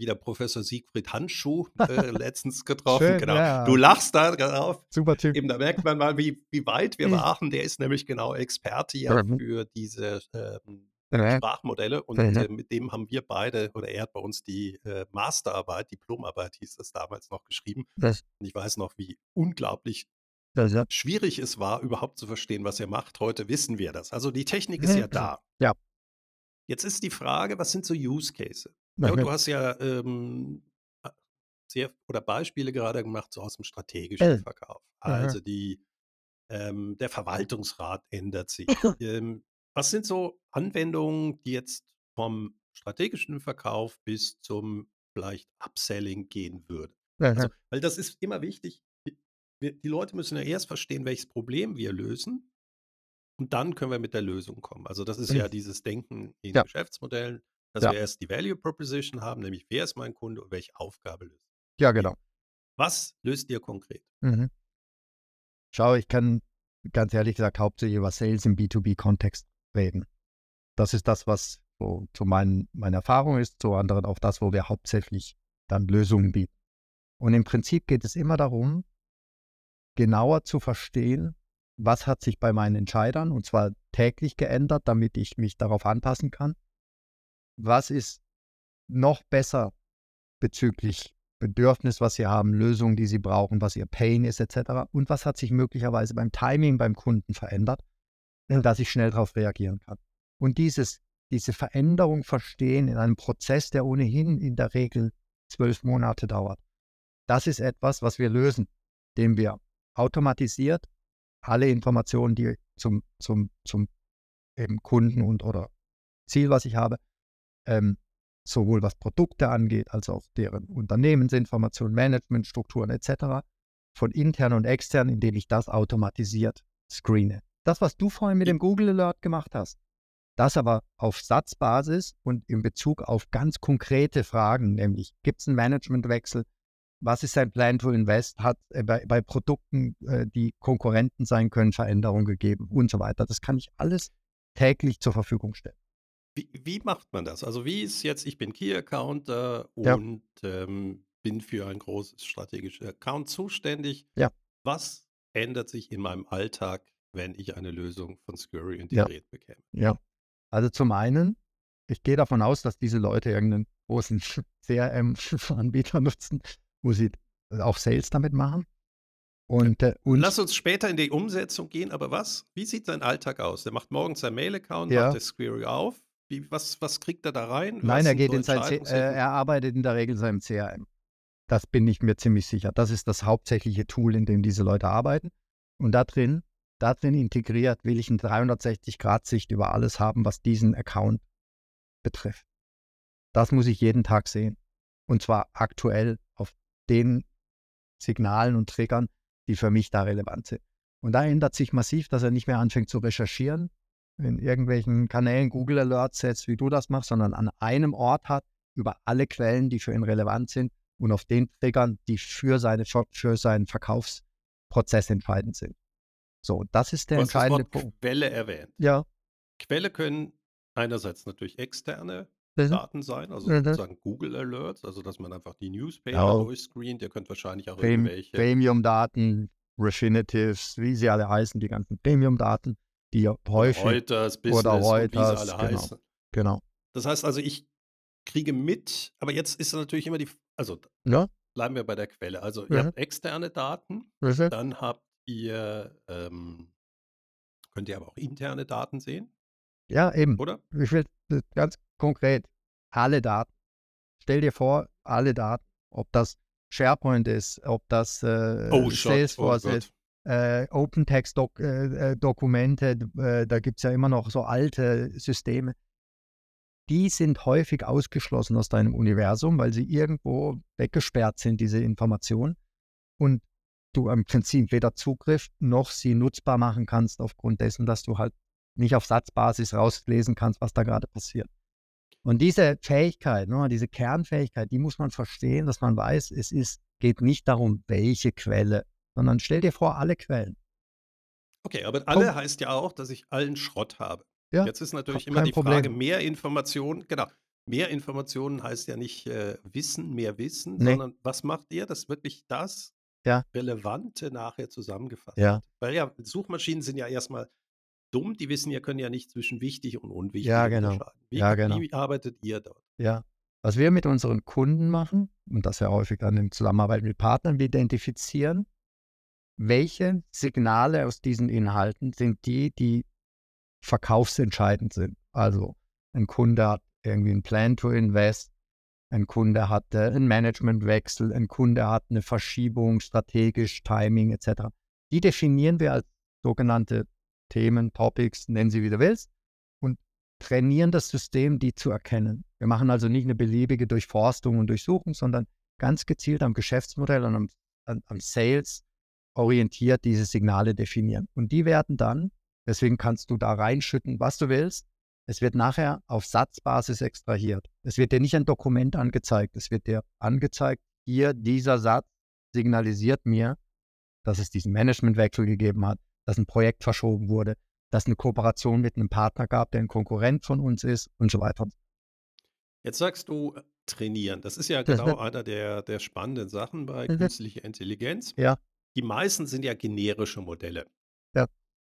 [SPEAKER 2] wieder Professor Siegfried Handschuh äh, letztens getroffen.
[SPEAKER 3] Schön,
[SPEAKER 2] genau.
[SPEAKER 3] ja.
[SPEAKER 2] Du lachst da drauf.
[SPEAKER 3] Super Typ.
[SPEAKER 2] Eben, da merkt man mal, wie, wie weit wir waren. Der ist nämlich genau Experte ja
[SPEAKER 3] Mhm.
[SPEAKER 2] für diese ähm,
[SPEAKER 3] Ja.
[SPEAKER 2] Sprachmodelle und äh, mit dem haben wir beide, oder er hat bei uns die äh, Masterarbeit, Diplomarbeit hieß das damals noch geschrieben. Und ich weiß noch, wie unglaublich
[SPEAKER 3] ja.
[SPEAKER 2] schwierig es war, überhaupt zu verstehen, was er macht. Heute wissen wir das. Also die Technik ist ja da.
[SPEAKER 3] Ja.
[SPEAKER 2] Jetzt ist die Frage, was sind so Use Cases? Ja, du hast ja ähm, sehr oder Beispiele gerade gemacht, so aus dem strategischen
[SPEAKER 3] Äh.
[SPEAKER 2] Verkauf. Also die, ähm, der Verwaltungsrat ändert sich. ähm, was sind so Anwendungen, die jetzt vom strategischen Verkauf bis zum vielleicht Upselling gehen würden? Also, weil das ist immer wichtig. Die, wir, die Leute müssen ja erst verstehen, welches Problem wir lösen. Und dann können wir mit der Lösung kommen. Also das ist ja dieses Denken in
[SPEAKER 3] Ja.
[SPEAKER 2] Geschäftsmodellen, dass
[SPEAKER 3] Ja.
[SPEAKER 2] wir erst die Value Proposition haben, nämlich wer ist mein Kunde und welche Aufgabe löst.
[SPEAKER 3] ja, genau.
[SPEAKER 2] Was löst ihr konkret?
[SPEAKER 3] Mhm. Schau, ich kann ganz ehrlich gesagt hauptsächlich über Sales im B2B-Kontext reden. Das ist das, was so zu mein, meiner Erfahrung ist, zu anderen auch das, wo wir hauptsächlich dann Lösungen bieten. Und im Prinzip geht es immer darum, genauer zu verstehen, was hat sich bei meinen Entscheidern, und zwar täglich geändert, damit ich mich darauf anpassen kann. Was ist noch besser bezüglich Bedürfnis, was sie haben, Lösungen, die sie brauchen, was ihr Pain ist, etc. Und was hat sich möglicherweise beim Timing beim Kunden verändert, dass ich schnell darauf reagieren kann. Und dieses, diese Veränderung verstehen in einem Prozess, der ohnehin in der Regel zwölf Monate dauert. Das ist etwas, was wir lösen, indem wir automatisiert alle Informationen, die zum, zum, zum eben Kunden und oder Ziel, was ich habe, ähm, sowohl was Produkte angeht, als auch deren Unternehmensinformationen, Managementstrukturen etc., von intern und extern, indem ich das automatisiert screene. Das, was du vorhin mit dem Google Alert gemacht hast, das aber auf Satzbasis und in Bezug auf ganz konkrete Fragen, nämlich gibt es einen Managementwechsel, was ist sein Plan to Invest, hat äh, bei, bei, Produkten, äh, die Konkurrenten sein können, Veränderungen gegeben und so weiter. Das kann ich alles täglich zur Verfügung stellen.
[SPEAKER 2] Wie, wie macht man das? Also wie ist jetzt, ich bin Key-Accounter und ja. ähm, bin für ein großes strategisches Account zuständig.
[SPEAKER 3] Ja.
[SPEAKER 2] Was ändert sich in meinem Alltag, wenn ich eine Lösung von Scurry integriert
[SPEAKER 3] ja.
[SPEAKER 2] bekäme?
[SPEAKER 3] Ja. Also zum einen, ich gehe davon aus, dass diese Leute irgendeinen großen CRM-Anbieter nutzen, wo sie auch Sales damit machen.
[SPEAKER 2] Und, äh, und Lass uns später in die Umsetzung gehen, aber was? Wie sieht sein Alltag aus? Der macht morgens sein Mail-Account, ja. macht der Squirry auf. Wie, was, was kriegt er da rein?
[SPEAKER 3] Nein, er geht so in sein äh, er arbeitet in der Regel in seinem CRM. Das bin ich mir ziemlich sicher. Das ist das hauptsächliche Tool, in dem diese Leute arbeiten. Und da drin, da drin integriert, will ich eine 360-Grad-Sicht über alles haben, was diesen Account betrifft. Das muss ich jeden Tag sehen. Und zwar aktuell den Signalen und Triggern, die für mich da relevant sind. Und da ändert sich massiv, dass er nicht mehr anfängt zu recherchieren, in irgendwelchen Kanälen Google Alerts setzt, wie du das machst, sondern an einem Ort hat, über alle Quellen, die für ihn relevant sind und auf den Triggern, die für, seine, für seinen Verkaufsprozess entscheidend sind. So, das ist der entscheidende
[SPEAKER 2] Punkt. Quelle erwähnt.
[SPEAKER 3] Ja.
[SPEAKER 2] Quelle können einerseits natürlich externe. Daten sein, also sozusagen Google Alerts, also dass man einfach die Newspaper ja. durchscreent. Ihr könnt wahrscheinlich auch Prem irgendwelche
[SPEAKER 3] Premium-Daten, Refinitives, wie sie alle heißen, die ganzen Premium-Daten, die häufig
[SPEAKER 2] Reuters, Business
[SPEAKER 3] oder Reuters,
[SPEAKER 2] wie sie alle
[SPEAKER 3] genau,
[SPEAKER 2] heißen.
[SPEAKER 3] Genau.
[SPEAKER 2] Das heißt also, ich kriege mit, aber jetzt ist natürlich immer die, also
[SPEAKER 3] ja.
[SPEAKER 2] bleiben wir bei der Quelle. Also ihr mhm. habt externe Daten,
[SPEAKER 3] mhm.
[SPEAKER 2] dann habt ihr, ähm, könnt ihr aber auch interne Daten sehen.
[SPEAKER 3] Ja, eben.
[SPEAKER 2] Oder?
[SPEAKER 3] Ich will ganz konkret alle Daten. Stell dir vor, alle Daten, ob das SharePoint ist, ob das äh, oh, Salesforce oh ist, äh, OpenText-Dokumente, -Doc äh, äh, da gibt es ja immer noch so alte Systeme. Die sind häufig ausgeschlossen aus deinem Universum, weil sie irgendwo weggesperrt sind, diese Informationen. Und du im Prinzip weder Zugriff noch sie nutzbar machen kannst, aufgrund dessen, dass du halt nicht auf Satzbasis rauslesen kannst, was da gerade passiert. Und diese Fähigkeit, ne, diese Kernfähigkeit, die muss man verstehen, dass man weiß, es ist, geht nicht darum, welche Quelle, sondern stell dir vor, alle Quellen.
[SPEAKER 2] Okay, aber alle Komm. heißt ja auch, dass ich allen Schrott habe.
[SPEAKER 3] Ja,
[SPEAKER 2] Jetzt ist natürlich immer die Problem. Frage, mehr Informationen, genau, mehr Informationen heißt ja nicht äh, Wissen, mehr Wissen, nee. sondern was macht ihr, dass wirklich das
[SPEAKER 3] ja.
[SPEAKER 2] Relevante nachher zusammengefasst
[SPEAKER 3] ja.
[SPEAKER 2] wird? Weil ja, Suchmaschinen sind ja erstmal dumm, die wissen ja, können ja nicht zwischen wichtig und unwichtig
[SPEAKER 3] ja, genau.
[SPEAKER 2] unterscheiden. Wie,
[SPEAKER 3] ja, genau.
[SPEAKER 2] wie arbeitet ihr dort?
[SPEAKER 3] Ja, was wir mit unseren Kunden machen, und das ja häufig dann in Zusammenarbeit mit Partnern, wir identifizieren, welche Signale aus diesen Inhalten sind die, die verkaufsentscheidend sind. Also ein Kunde hat irgendwie einen Plan to Invest, ein Kunde hat äh, einen Managementwechsel, ein Kunde hat eine Verschiebung, strategisch, Timing etc. Die definieren wir als sogenannte Themen, Topics, nennen sie wie du willst, und trainieren das System, die zu erkennen. Wir machen also nicht eine beliebige Durchforstung und Durchsuchung, sondern ganz gezielt am Geschäftsmodell und am, am, am Sales orientiert diese Signale definieren. Und die werden dann, deswegen kannst du da reinschütten, was du willst. Es wird nachher auf Satzbasis extrahiert. Es wird dir nicht ein Dokument angezeigt. Es wird dir angezeigt, hier dieser Satz signalisiert mir, dass es diesen Managementwechsel gegeben hat, dass ein Projekt verschoben wurde, dass eine Kooperation mit einem Partner gab, der ein Konkurrent von uns ist und so weiter.
[SPEAKER 2] Jetzt sagst du äh, trainieren. Das ist ja
[SPEAKER 3] Das
[SPEAKER 2] genau einer der, der spannenden Sachen bei künstlicher Intelligenz.
[SPEAKER 3] ja,
[SPEAKER 2] Die meisten sind ja generische Modelle.
[SPEAKER 3] ja,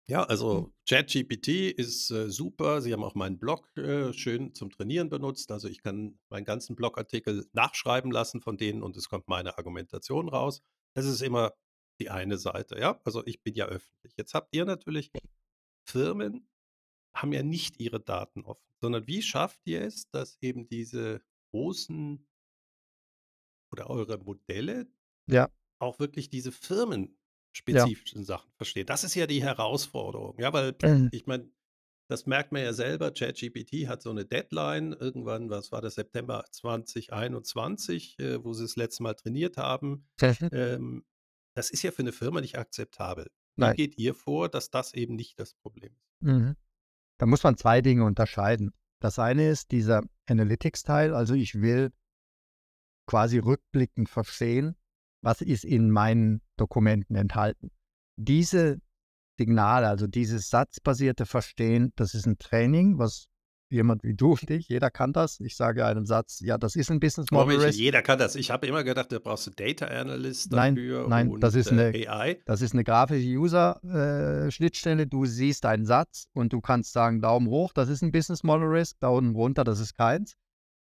[SPEAKER 2] Ja, also ChatGPT ist äh, super. Sie haben auch meinen Blog äh, schön zum Trainieren benutzt. Also ich kann meinen ganzen Blogartikel nachschreiben lassen von denen und es kommt meine Argumentation raus. Das ist immer die eine Seite. Ja, also ich bin ja öffentlich. Jetzt habt ihr natürlich Firmen, haben ja nicht ihre Daten offen, sondern wie schafft ihr es, dass eben diese großen oder eure Modelle
[SPEAKER 3] ja,
[SPEAKER 2] auch wirklich diese
[SPEAKER 3] ja,
[SPEAKER 2] firmenspezifischen Sachen verstehen? Das ist ja die Herausforderung. Ja, weil
[SPEAKER 3] mhm.
[SPEAKER 2] ich meine, das merkt man ja selber. ChatGPT hat so eine Deadline. Irgendwann, was war das, September 2021, äh, wo sie das letzte Mal trainiert haben. Ähm, das ist ja für eine Firma nicht akzeptabel. Wie
[SPEAKER 3] Nein.
[SPEAKER 2] geht ihr vor, dass das eben nicht das Problem ist?
[SPEAKER 3] Mhm. Da muss man zwei Dinge unterscheiden. Das eine ist dieser Analytics-Teil, also ich will quasi rückblickend verstehen, was ist in meinen Dokumenten enthalten. Diese Signale, also dieses satzbasierte Verstehen, das ist ein Training, was jemand wie du und ich, jeder kann das. Ich sage einem Satz, ja, das ist ein Business Model Risk.
[SPEAKER 2] jeder kann das. Ich habe immer gedacht, da brauchst du Data Analyst
[SPEAKER 3] Nein,
[SPEAKER 2] dafür
[SPEAKER 3] nein, das
[SPEAKER 2] und
[SPEAKER 3] ist eine,
[SPEAKER 2] äh, AI.
[SPEAKER 3] das ist eine grafische User-Schnittstelle. Du siehst einen Satz und du kannst sagen, Daumen hoch, das ist ein Business Model Risk, Daumen runter, das ist keins.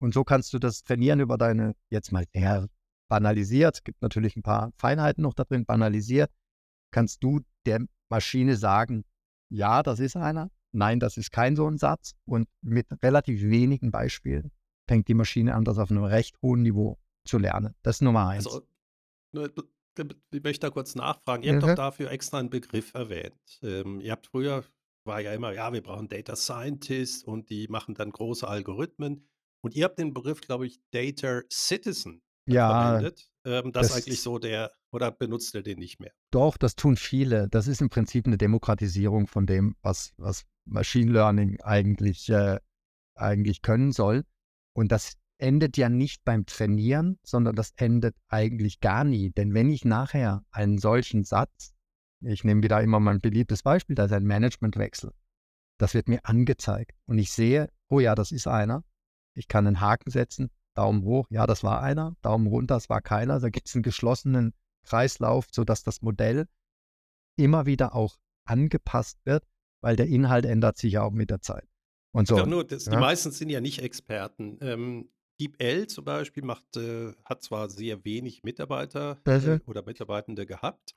[SPEAKER 3] Und so kannst du das trainieren über deine, jetzt mal sehr banalisiert, es gibt natürlich ein paar Feinheiten noch da drin, banalisiert, kannst du der Maschine sagen, ja, das ist einer, nein, das ist kein so ein Satz. Und mit relativ wenigen Beispielen fängt die Maschine an, das auf einem recht hohen Niveau zu lernen. Das ist Nummer eins.
[SPEAKER 2] Also, ich möchte da kurz nachfragen. Ihr habt doch
[SPEAKER 3] Mhm.
[SPEAKER 2] dafür extra einen Begriff erwähnt. Ähm, ihr habt früher, war ja immer, ja, wir brauchen Data Scientist und die machen dann große Algorithmen. Und ihr habt den Begriff, glaube ich, Data Citizen
[SPEAKER 3] Ja,
[SPEAKER 2] verwendet. Ähm, das ist eigentlich
[SPEAKER 3] das,
[SPEAKER 2] so der, oder benutzt ihr den nicht mehr?
[SPEAKER 3] doch, das tun viele. Das ist im Prinzip eine Demokratisierung von dem, was, was Machine Learning eigentlich, äh, eigentlich können soll. Und das endet ja nicht beim Trainieren, sondern das endet eigentlich gar nie. Denn wenn ich nachher einen solchen Satz, ich nehme wieder immer mein beliebtes Beispiel, da ist ein Managementwechsel, das wird mir angezeigt. Und ich sehe, oh ja, das ist einer. Ich kann einen Haken setzen, Daumen hoch, ja, das war einer, Daumen runter, das war keiner. Da gibt es einen geschlossenen Kreislauf, sodass das Modell immer wieder auch angepasst wird, weil der Inhalt ändert sich ja auch mit der Zeit. Und so,
[SPEAKER 2] nur, das, die
[SPEAKER 3] ja,
[SPEAKER 2] meisten sind ja nicht Experten. Ähm, DeepL zum Beispiel macht, äh, hat zwar sehr wenig Mitarbeiter äh, oder Mitarbeitende gehabt,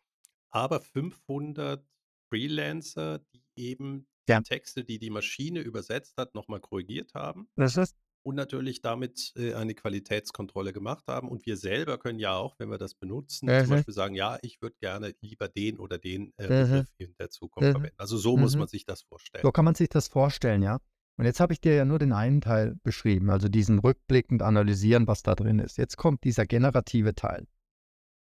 [SPEAKER 2] aber 500 Freelancer, die eben
[SPEAKER 3] ja,
[SPEAKER 2] die Texte, die die Maschine übersetzt hat, nochmal korrigiert haben
[SPEAKER 3] das ist,
[SPEAKER 2] und natürlich damit äh, eine Qualitätskontrolle gemacht haben. Und wir selber können ja auch, wenn wir das benutzen, zum
[SPEAKER 3] das ist,
[SPEAKER 2] Beispiel sagen, ja, ich würde gerne lieber den oder den äh,
[SPEAKER 3] ist,
[SPEAKER 2] Begriff in der Zukunft
[SPEAKER 3] ist,
[SPEAKER 2] verwenden. Also so muss
[SPEAKER 3] mhm.
[SPEAKER 2] man sich das vorstellen.
[SPEAKER 3] So kann man sich das vorstellen, ja. Und jetzt habe ich dir ja nur den einen Teil beschrieben, also diesen rückblickend analysieren, was da drin ist. Jetzt kommt dieser generative Teil.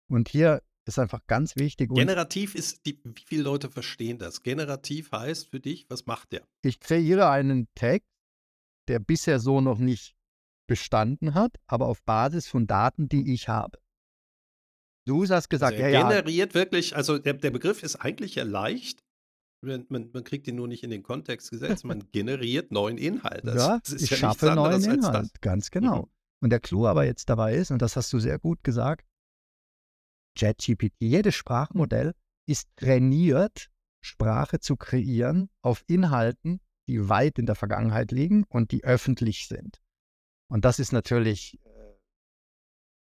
[SPEAKER 3] Und hier ist einfach ganz wichtig,
[SPEAKER 2] Generativ ist, die, wie viele Leute verstehen das? Generativ heißt für dich, was macht der?
[SPEAKER 3] ich kreiere einen Text, der bisher so noch nicht bestanden hat, aber auf Basis von Daten, die ich habe. Du hast
[SPEAKER 2] Also
[SPEAKER 3] gesagt,
[SPEAKER 2] er
[SPEAKER 3] ja, ja,
[SPEAKER 2] generiert wirklich, also der, der Begriff ist eigentlich ja leicht. Man, man, man kriegt ihn nur nicht in den Kontext gesetzt. Man generiert neuen Inhalt. Das,
[SPEAKER 3] ja,
[SPEAKER 2] das ist
[SPEAKER 3] ich
[SPEAKER 2] ja
[SPEAKER 3] schaffe neuen. Inhalt, ganz
[SPEAKER 2] Mhm.
[SPEAKER 3] genau. Und der Clou aber jetzt dabei ist, und das hast du sehr gut gesagt, ChatGPT, jedes Sprachmodell ist trainiert, Sprache zu kreieren auf Inhalten, die weit in der Vergangenheit liegen und die öffentlich sind. Und das ist natürlich, äh,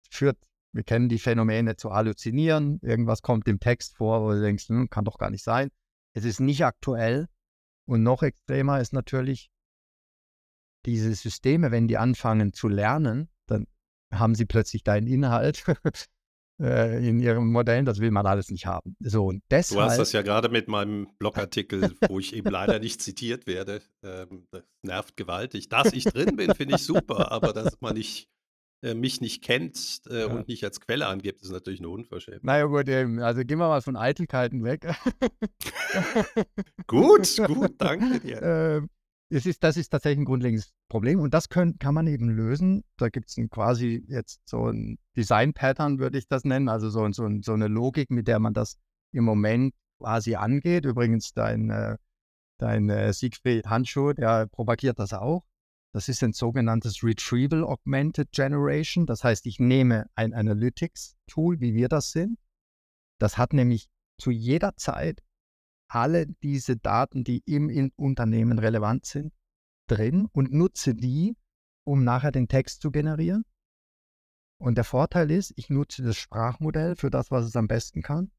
[SPEAKER 3] führt, wir kennen die Phänomene zu halluzinieren, irgendwas kommt im Text vor, wo du denkst, hm, kann doch gar nicht sein. Es ist nicht aktuell. Und noch extremer ist natürlich, diese Systeme, wenn die anfangen zu lernen, dann haben sie plötzlich deinen Inhalt äh, in ihren Modellen. Das will man alles nicht haben. So, und
[SPEAKER 2] Du hast
[SPEAKER 3] deshalb,
[SPEAKER 2] das ja gerade mit meinem Blogartikel, wo ich eben leider nicht zitiert werde. Ähm, das nervt gewaltig. Dass ich drin bin, finde ich super, aber dass man nicht, äh, mich nicht kennt äh,
[SPEAKER 3] ja.
[SPEAKER 2] und nicht als Quelle angibt, ist natürlich eine Unverschämtheit.
[SPEAKER 3] Naja, gut, eben. Also gehen wir mal von Eitelkeiten weg.
[SPEAKER 2] Gut, gut, danke dir.
[SPEAKER 3] äh, es ist, das ist tatsächlich ein grundlegendes Problem und das können, kann man eben lösen. Da gibt es quasi jetzt so ein Design-Pattern, würde ich das nennen, also so, so, so eine Logik, mit der man das im Moment quasi angeht. Übrigens, dein, äh, dein äh, Siegfried Handschuh, der propagiert das auch. Das ist ein sogenanntes Retrieval Augmented Generation. Das heißt, ich nehme ein Analytics-Tool, wie wir das sind. Das hat nämlich zu jeder Zeit alle diese Daten, die im Unternehmen relevant sind, drin und nutze die, um nachher den Text zu generieren. Und der Vorteil ist, ich nutze das Sprachmodell für das, was es am besten kann.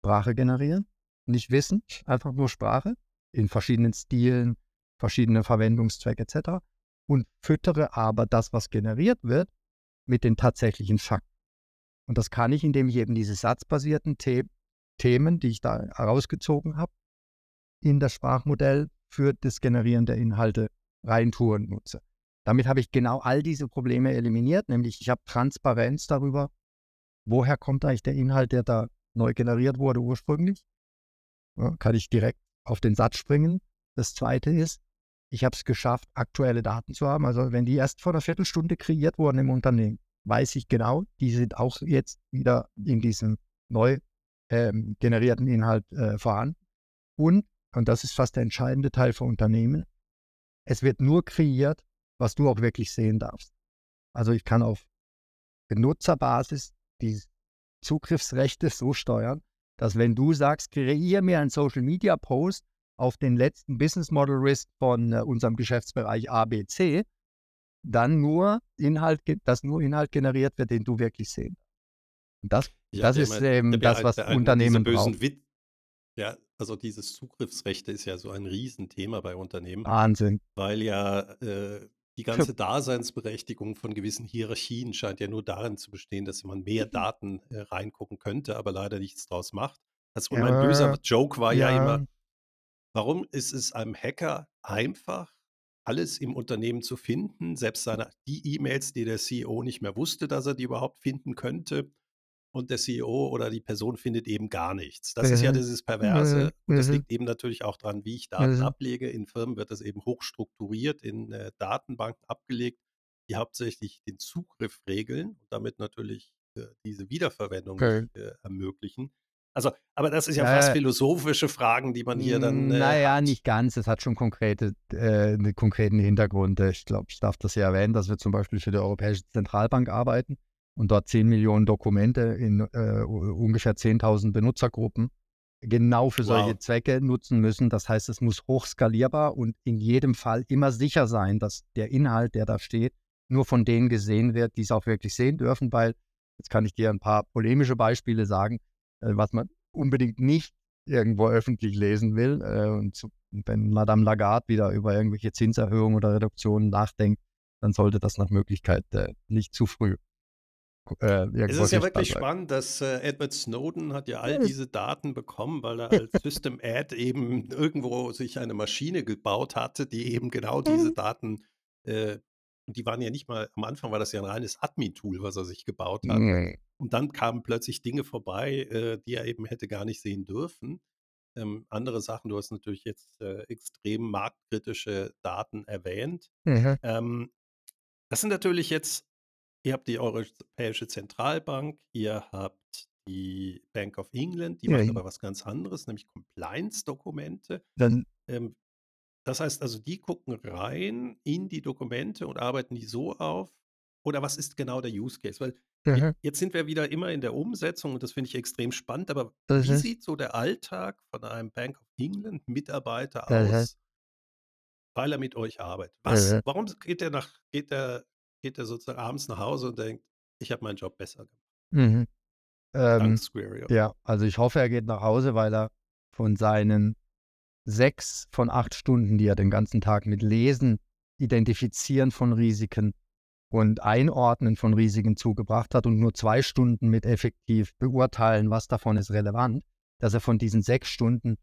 [SPEAKER 3] Sprache generieren. Nicht Wissen, einfach nur Sprache in verschiedenen Stilen, verschiedene Verwendungszwecke etc. Und füttere aber das, was generiert wird, mit den tatsächlichen Fakten. Und das kann ich, indem ich eben diese satzbasierten The Themen, die ich da herausgezogen habe, in das Sprachmodell für das Generieren der Inhalte reintue und nutze. Damit habe ich genau all diese Probleme eliminiert, nämlich ich habe Transparenz darüber, woher kommt eigentlich der Inhalt, der da neu generiert wurde ursprünglich. Ja, kann ich direkt auf den Satz springen. Das zweite ist, ich habe es geschafft, aktuelle Daten zu haben. Also wenn die erst vor einer Viertelstunde kreiert wurden im Unternehmen, weiß ich genau, die sind auch jetzt wieder in diesem neu ähm, generierten Inhalt äh, vorhanden. Und, und das ist fast der entscheidende Teil für Unternehmen, es wird nur kreiert, was du auch wirklich sehen darfst. Also ich kann auf Benutzerbasis die Zugriffsrechte so steuern, dass wenn du sagst, kreiere mir einen Social Media Post auf den letzten Business Model Risk von äh, unserem Geschäftsbereich ABC, dann nur Inhalt, dass nur Inhalt generiert wird, den du wirklich sehen. Und das, ja, das ist eben das, was Unternehmen brauchen.
[SPEAKER 2] Ja, also dieses Zugriffsrechte ist ja so ein Riesenthema bei Unternehmen.
[SPEAKER 3] Wahnsinn.
[SPEAKER 2] Weil ja äh, die ganze Daseinsberechtigung von gewissen Hierarchien scheint ja nur darin zu bestehen, dass man mehr mhm. Daten äh, reingucken könnte, aber leider nichts draus macht. Also ja, mein böser Joke war ja, ja immer, warum ist es einem Hacker einfach, alles im Unternehmen zu finden, selbst seine, die E-Mails, die der CEO nicht mehr wusste, dass er die überhaupt finden könnte, und der CEO oder die Person findet eben gar nichts. Das mhm. ist ja dieses Perverse. Und das liegt eben natürlich auch daran, wie ich Daten ablege. In Firmen wird das eben hochstrukturiert in äh, Datenbanken abgelegt, die hauptsächlich den Zugriff regeln und damit natürlich äh, diese Wiederverwendung okay. äh, ermöglichen. Also, aber das ist ja fast philosophische Fragen, die man hier dann.
[SPEAKER 3] Äh, naja, hat. nicht ganz. Es hat schon konkrete, äh, einen konkreten Hintergrund. Ich glaube, ich darf das ja erwähnen, dass wir zum Beispiel für die Europäische Zentralbank arbeiten und dort 10 Millionen Dokumente in äh, ungefähr 10.000 Benutzergruppen genau für solche wow. Zwecke nutzen müssen. Das heißt, es muss hochskalierbar und in jedem Fall immer sicher sein, dass der Inhalt, der da steht, nur von denen gesehen wird, die es auch wirklich sehen dürfen, weil, jetzt kann ich dir ein paar polemische Beispiele sagen, äh, was man unbedingt nicht irgendwo öffentlich lesen will. Äh, und wenn Madame Lagarde wieder über irgendwelche Zinserhöhungen oder Reduktionen nachdenkt, dann sollte das nach Möglichkeit äh, nicht zu früh
[SPEAKER 2] äh, es ist ja wirklich spannend, dass äh, Edward Snowden hat ja all diese Daten bekommen, weil er als System Ad eben irgendwo sich eine Maschine gebaut hatte, die eben genau diese mhm. Daten, äh, die waren ja nicht mal, am Anfang war das ja ein reines Admin-Tool, was er sich gebaut hat. Und dann kamen plötzlich Dinge vorbei, äh, die er eben hätte gar nicht sehen dürfen. Ähm, andere Sachen, du hast natürlich jetzt äh, extrem marktkritische Daten erwähnt. Mhm. Ähm, das sind natürlich jetzt Ihr habt die Europäische Zentralbank, ihr habt die Bank of England, die ja, macht aber was ganz anderes, nämlich Compliance-Dokumente.
[SPEAKER 3] Dann
[SPEAKER 2] ähm, das heißt also, die gucken rein in die Dokumente und arbeiten die so auf. Oder was ist genau der Use Case? Weil mhm. jetzt sind wir wieder immer in der Umsetzung und das finde ich extrem spannend. Aber mhm. wie sieht so der Alltag von einem Bank of England Mitarbeiter aus, weil er mit euch arbeitet? Was, warum geht er nach, geht er geht er sozusagen abends nach Hause und denkt, ich habe meinen Job besser gemacht.
[SPEAKER 3] Mhm. Ähm, ja, also ich hoffe, er geht nach Hause, weil er von seinen sechs von acht Stunden, die er den ganzen Tag mit Lesen, Identifizieren von Risiken und Einordnen von Risiken zugebracht hat und nur zwei Stunden mit effektiv beurteilen, was davon ist relevant, dass er von diesen sechs Stunden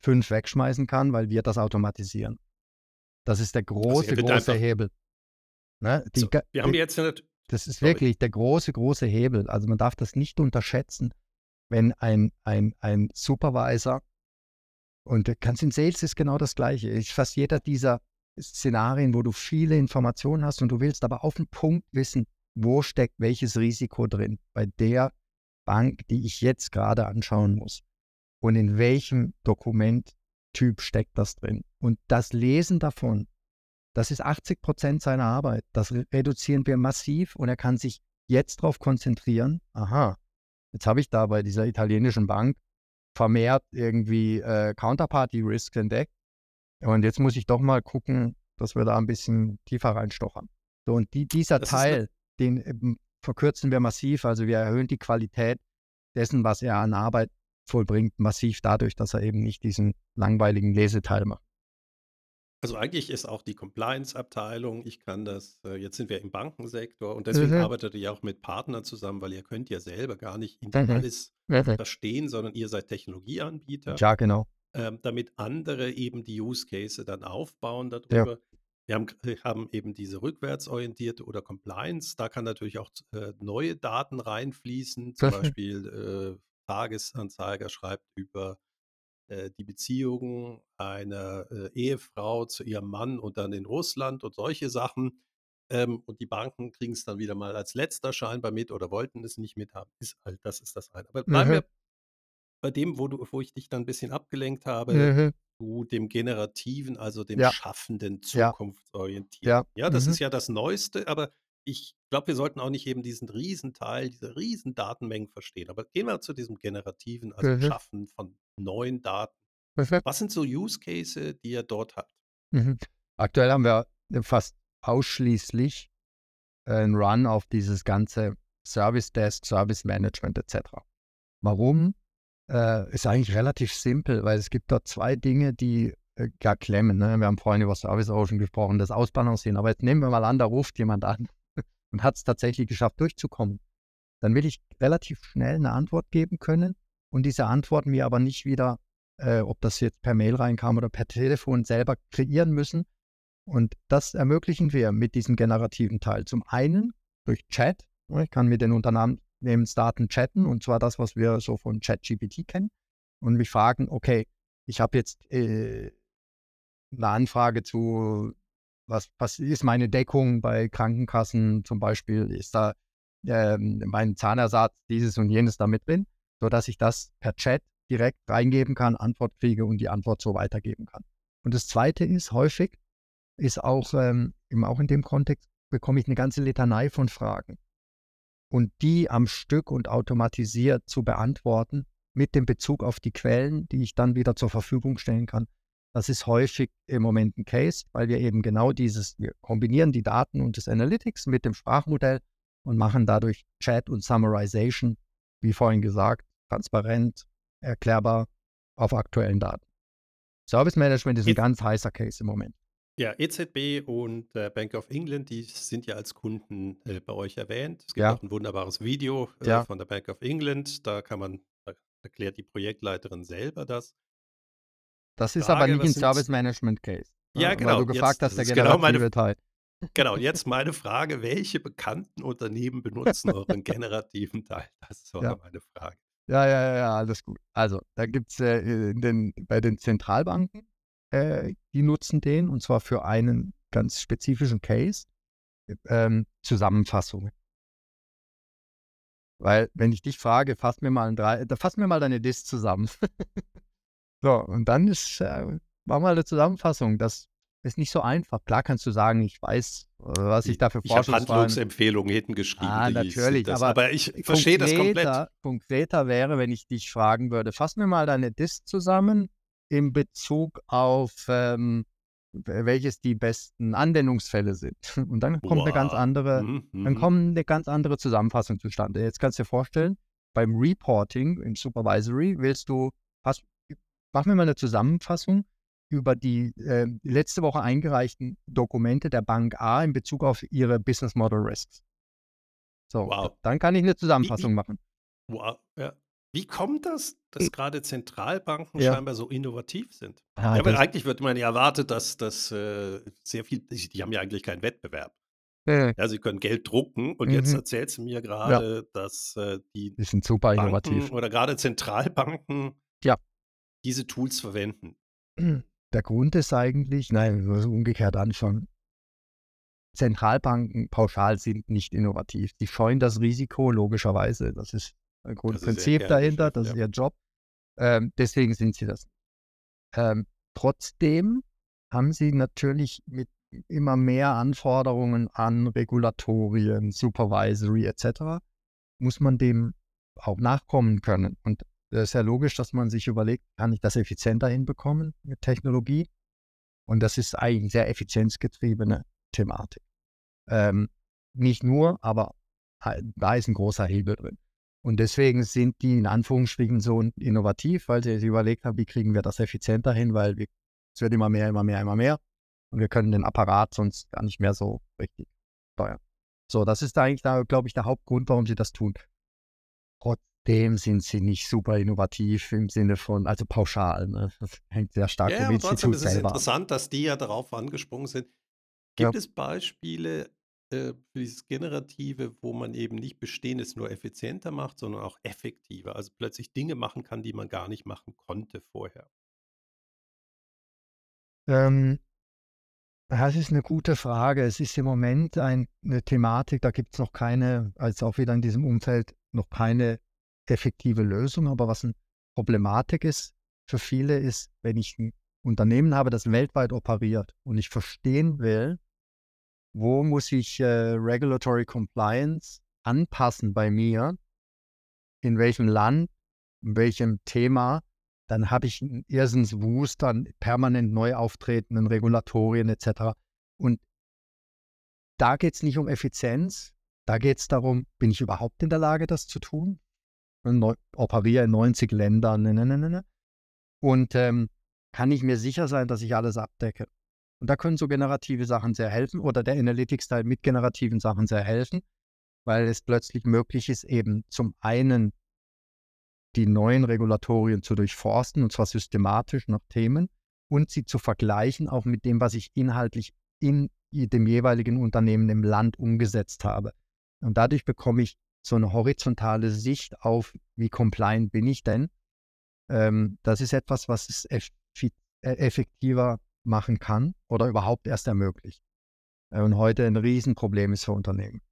[SPEAKER 3] fünf wegschmeißen kann, weil wir das automatisieren. Das ist der also große, also große Hebel.
[SPEAKER 2] Ne? Die, so, wir haben jetzt
[SPEAKER 3] eine, das ist sorry. wirklich der große, große Hebel. Also man darf das nicht unterschätzen, wenn ein, ein, ein Supervisor, und ganz in Sales ist genau das Gleiche, ist fast jeder dieser Szenarien, wo du viele Informationen hast und du willst aber auf den Punkt wissen, wo steckt welches Risiko drin bei der Bank, die ich jetzt gerade anschauen muss. Und in welchem Dokument Typ steckt das drin. Und das Lesen davon, das ist 80 Prozent seiner Arbeit. Das reduzieren wir massiv und er kann sich jetzt darauf konzentrieren. Aha, jetzt habe ich da bei dieser italienischen Bank vermehrt irgendwie äh, Counterparty Risk entdeckt. Und jetzt muss ich doch mal gucken, dass wir da ein bisschen tiefer reinstochern. So, und die, dieser das Teil, den ähm, verkürzen wir massiv. Also wir erhöhen die Qualität dessen, was er an Arbeit vollbringt, massiv dadurch, dass er eben nicht diesen langweiligen Leseteil macht.
[SPEAKER 2] Also eigentlich ist auch die Compliance-Abteilung, ich kann das, äh, jetzt sind wir im Bankensektor und deswegen Mhm. arbeitet ihr auch mit Partnern zusammen, weil ihr könnt ja selber gar nicht in Mhm. alles Mhm. verstehen, sondern ihr seid Technologieanbieter,
[SPEAKER 3] Ja, genau.
[SPEAKER 2] ähm, damit andere eben die Use Case dann aufbauen Ja. Wir haben, haben eben diese rückwärtsorientierte oder Compliance. Da kann natürlich auch äh, neue Daten reinfließen. Zum Beispiel äh, Tagesanzeiger schreibt über äh, die Beziehungen einer äh, Ehefrau zu ihrem Mann und dann in Russland und solche Sachen. Ähm, und die Banken kriegen es dann wieder mal als letzter scheinbar mit oder wollten es nicht mithaben. Ist halt, das ist das eine. Aber bleiben mhm. wir bei dem, wo, du, wo ich dich dann ein bisschen abgelenkt habe, mhm. zu dem Generativen, also dem ja. Schaffenden, Zukunftsorientierten. Ja, ja das mhm. ist ja das Neueste, aber ich glaube, wir sollten auch nicht eben diesen Riesenteil, diese riesen Datenmengen verstehen. Aber gehen wir zu diesem Generativen, also mhm. Schaffen von neuen Daten. Mhm. Was sind so Use Cases, die ihr dort habt?
[SPEAKER 3] Mhm. Aktuell haben wir fast ausschließlich einen Run auf dieses ganze Service Desk, Service Management etc. Warum? Äh, ist eigentlich relativ simpel, weil es gibt dort zwei Dinge, die äh, gar klemmen. Ne? Wir haben vorhin über Service Ocean gesprochen, das Ausbalancieren. Aber jetzt nehmen wir mal an, da ruft jemand an und hat es tatsächlich geschafft, durchzukommen, dann will ich relativ schnell eine Antwort geben können und diese Antwort mir aber nicht wieder, äh, ob das jetzt per Mail reinkam oder per Telefon, selber kreieren müssen. Und das ermöglichen wir mit diesem generativen Teil. Zum einen durch Chat. Ich kann mit den Unternehmensdaten chatten und zwar das, was wir so von ChatGPT kennen und mich fragen, okay, ich habe jetzt äh, eine Anfrage zu was, was ist meine Deckung bei Krankenkassen zum Beispiel? Ist da ähm, mein Zahnersatz dieses und jenes da mit drin, sodass ich das per Chat direkt reingeben kann, Antwort kriege und die Antwort so weitergeben kann. Und das Zweite ist häufig, ist auch, ähm, eben auch in dem Kontext, bekomme ich eine ganze Litanei von Fragen. Und die am Stück und automatisiert zu beantworten mit dem Bezug auf die Quellen, die ich dann wieder zur Verfügung stellen kann, das ist häufig im Moment ein Case, weil wir eben genau dieses, wir kombinieren die Daten und das Analytics mit dem Sprachmodell und machen dadurch Chat und Summarization, wie vorhin gesagt, transparent, erklärbar auf aktuellen Daten. Service Management ist ein ganz heißer Case im Moment.
[SPEAKER 2] Ja, EZB und äh, Bank of England, die sind ja als Kunden äh, bei euch erwähnt. Es gibt ja. auch ein wunderbares Video äh, ja. von der Bank of England. Da kann man, da erklärt die Projektleiterin selber das.
[SPEAKER 3] Das ist Frage, aber nicht ein Service Management Case.
[SPEAKER 2] Ja, genau. Weil
[SPEAKER 3] du gefragt
[SPEAKER 2] jetzt,
[SPEAKER 3] hast, der genau meine, Teil.
[SPEAKER 2] Genau, jetzt meine Frage, welche bekannten Unternehmen benutzen euren generativen Teil? Das war ja. meine Frage.
[SPEAKER 3] Ja, ja, ja, alles gut. Also, da gibt es äh, den, bei den Zentralbanken, äh, die nutzen den und zwar für einen ganz spezifischen Case, ähm, Zusammenfassungen. Weil, wenn ich dich frage, fass mir mal, ein drei, fass mir mal deine Disk zusammen. So, und dann ist, äh, war mal eine Zusammenfassung. Das ist nicht so einfach. Klar kannst du sagen, ich weiß, was ich da für
[SPEAKER 2] Ich habe Handlungsempfehlungen hinten geschrieben.
[SPEAKER 3] Ah, natürlich, aber,
[SPEAKER 2] aber ich verstehe das komplett.
[SPEAKER 3] Konkreter wäre, wenn ich dich fragen würde, fass mir mal deine Disk zusammen in Bezug auf ähm, welches die besten Anwendungsfälle sind. Und dann kommt eine ganz andere, mhm, dann mhm. kommt eine ganz andere Zusammenfassung zustande. Jetzt kannst du dir vorstellen, beim Reporting im Supervisory willst du, hast, Machen wir mal eine Zusammenfassung über die äh, letzte Woche eingereichten Dokumente der Bank A in Bezug auf ihre Business Model Risks. So, wow. dann kann ich eine Zusammenfassung wie, wie, machen.
[SPEAKER 2] Wow, ja. Wie kommt das, dass gerade Zentralbanken ja. scheinbar so innovativ sind? Ah, ja, weil eigentlich wird man ja erwartet, dass das äh, sehr viel, die haben ja eigentlich keinen Wettbewerb. Ja, ja sie können Geld drucken und mhm. jetzt erzählst du mir gerade, ja. dass äh, die,
[SPEAKER 3] die sind super
[SPEAKER 2] Banken
[SPEAKER 3] innovativ.
[SPEAKER 2] oder gerade Zentralbanken
[SPEAKER 3] ja
[SPEAKER 2] diese Tools verwenden?
[SPEAKER 3] Der Grund ist eigentlich, nein, wir müssen umgekehrt anschauen. Zentralbanken pauschal sind nicht innovativ. Die scheuen das Risiko, logischerweise. Das ist ein Grundprinzip dahinter, das ist ihr Job. Ähm, deswegen sind sie das. Ähm, trotzdem haben sie natürlich mit immer mehr Anforderungen an Regulatorien, Supervisory etc., muss man dem auch nachkommen können. Und es ist ja logisch, dass man sich überlegt, kann ich das effizienter hinbekommen mit Technologie? Und das ist eigentlich eine sehr effizienzgetriebene Thematik. Ähm, nicht nur, aber da ist ein großer Hebel drin. Und deswegen sind die in Anführungsstrichen so innovativ, weil sie sich überlegt haben, wie kriegen wir das effizienter hin, weil wir, es wird immer mehr, immer mehr, immer mehr. Und wir können den Apparat sonst gar nicht mehr so richtig steuern. So, das ist eigentlich, da, glaube ich, der Hauptgrund, warum sie das tun. Trotzdem sind sie nicht super innovativ im Sinne von, also pauschal. Ne? Das hängt sehr stark
[SPEAKER 2] ja,
[SPEAKER 3] vom Institut
[SPEAKER 2] trotzdem ist es
[SPEAKER 3] selber.
[SPEAKER 2] interessant, dass die ja darauf angesprungen sind. Gibt ja. es Beispiele äh, für dieses Generative, wo man eben nicht Bestehendes nur effizienter macht, sondern auch effektiver? Also plötzlich Dinge machen kann, die man gar nicht machen konnte vorher.
[SPEAKER 3] Ähm, das ist eine gute Frage. Es ist im Moment ein, eine Thematik, da gibt es noch keine, also auch wieder in diesem Umfeld, noch keine effektive Lösung. Aber was eine Problematik ist für viele, ist, wenn ich ein Unternehmen habe, das weltweit operiert und ich verstehen will, wo muss ich äh, Regulatory Compliance anpassen bei mir, in welchem Land, in welchem Thema dann habe ich einen Irrsinnswust an permanent neu auftretenden Regulatorien etc. Und da geht es nicht um Effizienz, da geht es darum, bin ich überhaupt in der Lage, das zu tun? Operiere in 90 Ländern, ne, ne, ne, ne. ne. Und ähm, kann ich mir sicher sein, dass ich alles abdecke? Und da können so generative Sachen sehr helfen oder der Analytics-Teil mit generativen Sachen sehr helfen, weil es plötzlich möglich ist, eben zum einen die neuen Regulatorien zu durchforsten, und zwar systematisch nach Themen und sie zu vergleichen, auch mit dem, was ich inhaltlich in dem jeweiligen Unternehmen im Land umgesetzt habe. Und dadurch bekomme ich so eine horizontale Sicht auf, wie compliant bin ich denn. Ähm, das ist etwas, was es eff äh, effektiver machen kann oder überhaupt erst ermöglicht. Äh, und heute ein Riesenproblem ist für Unternehmen.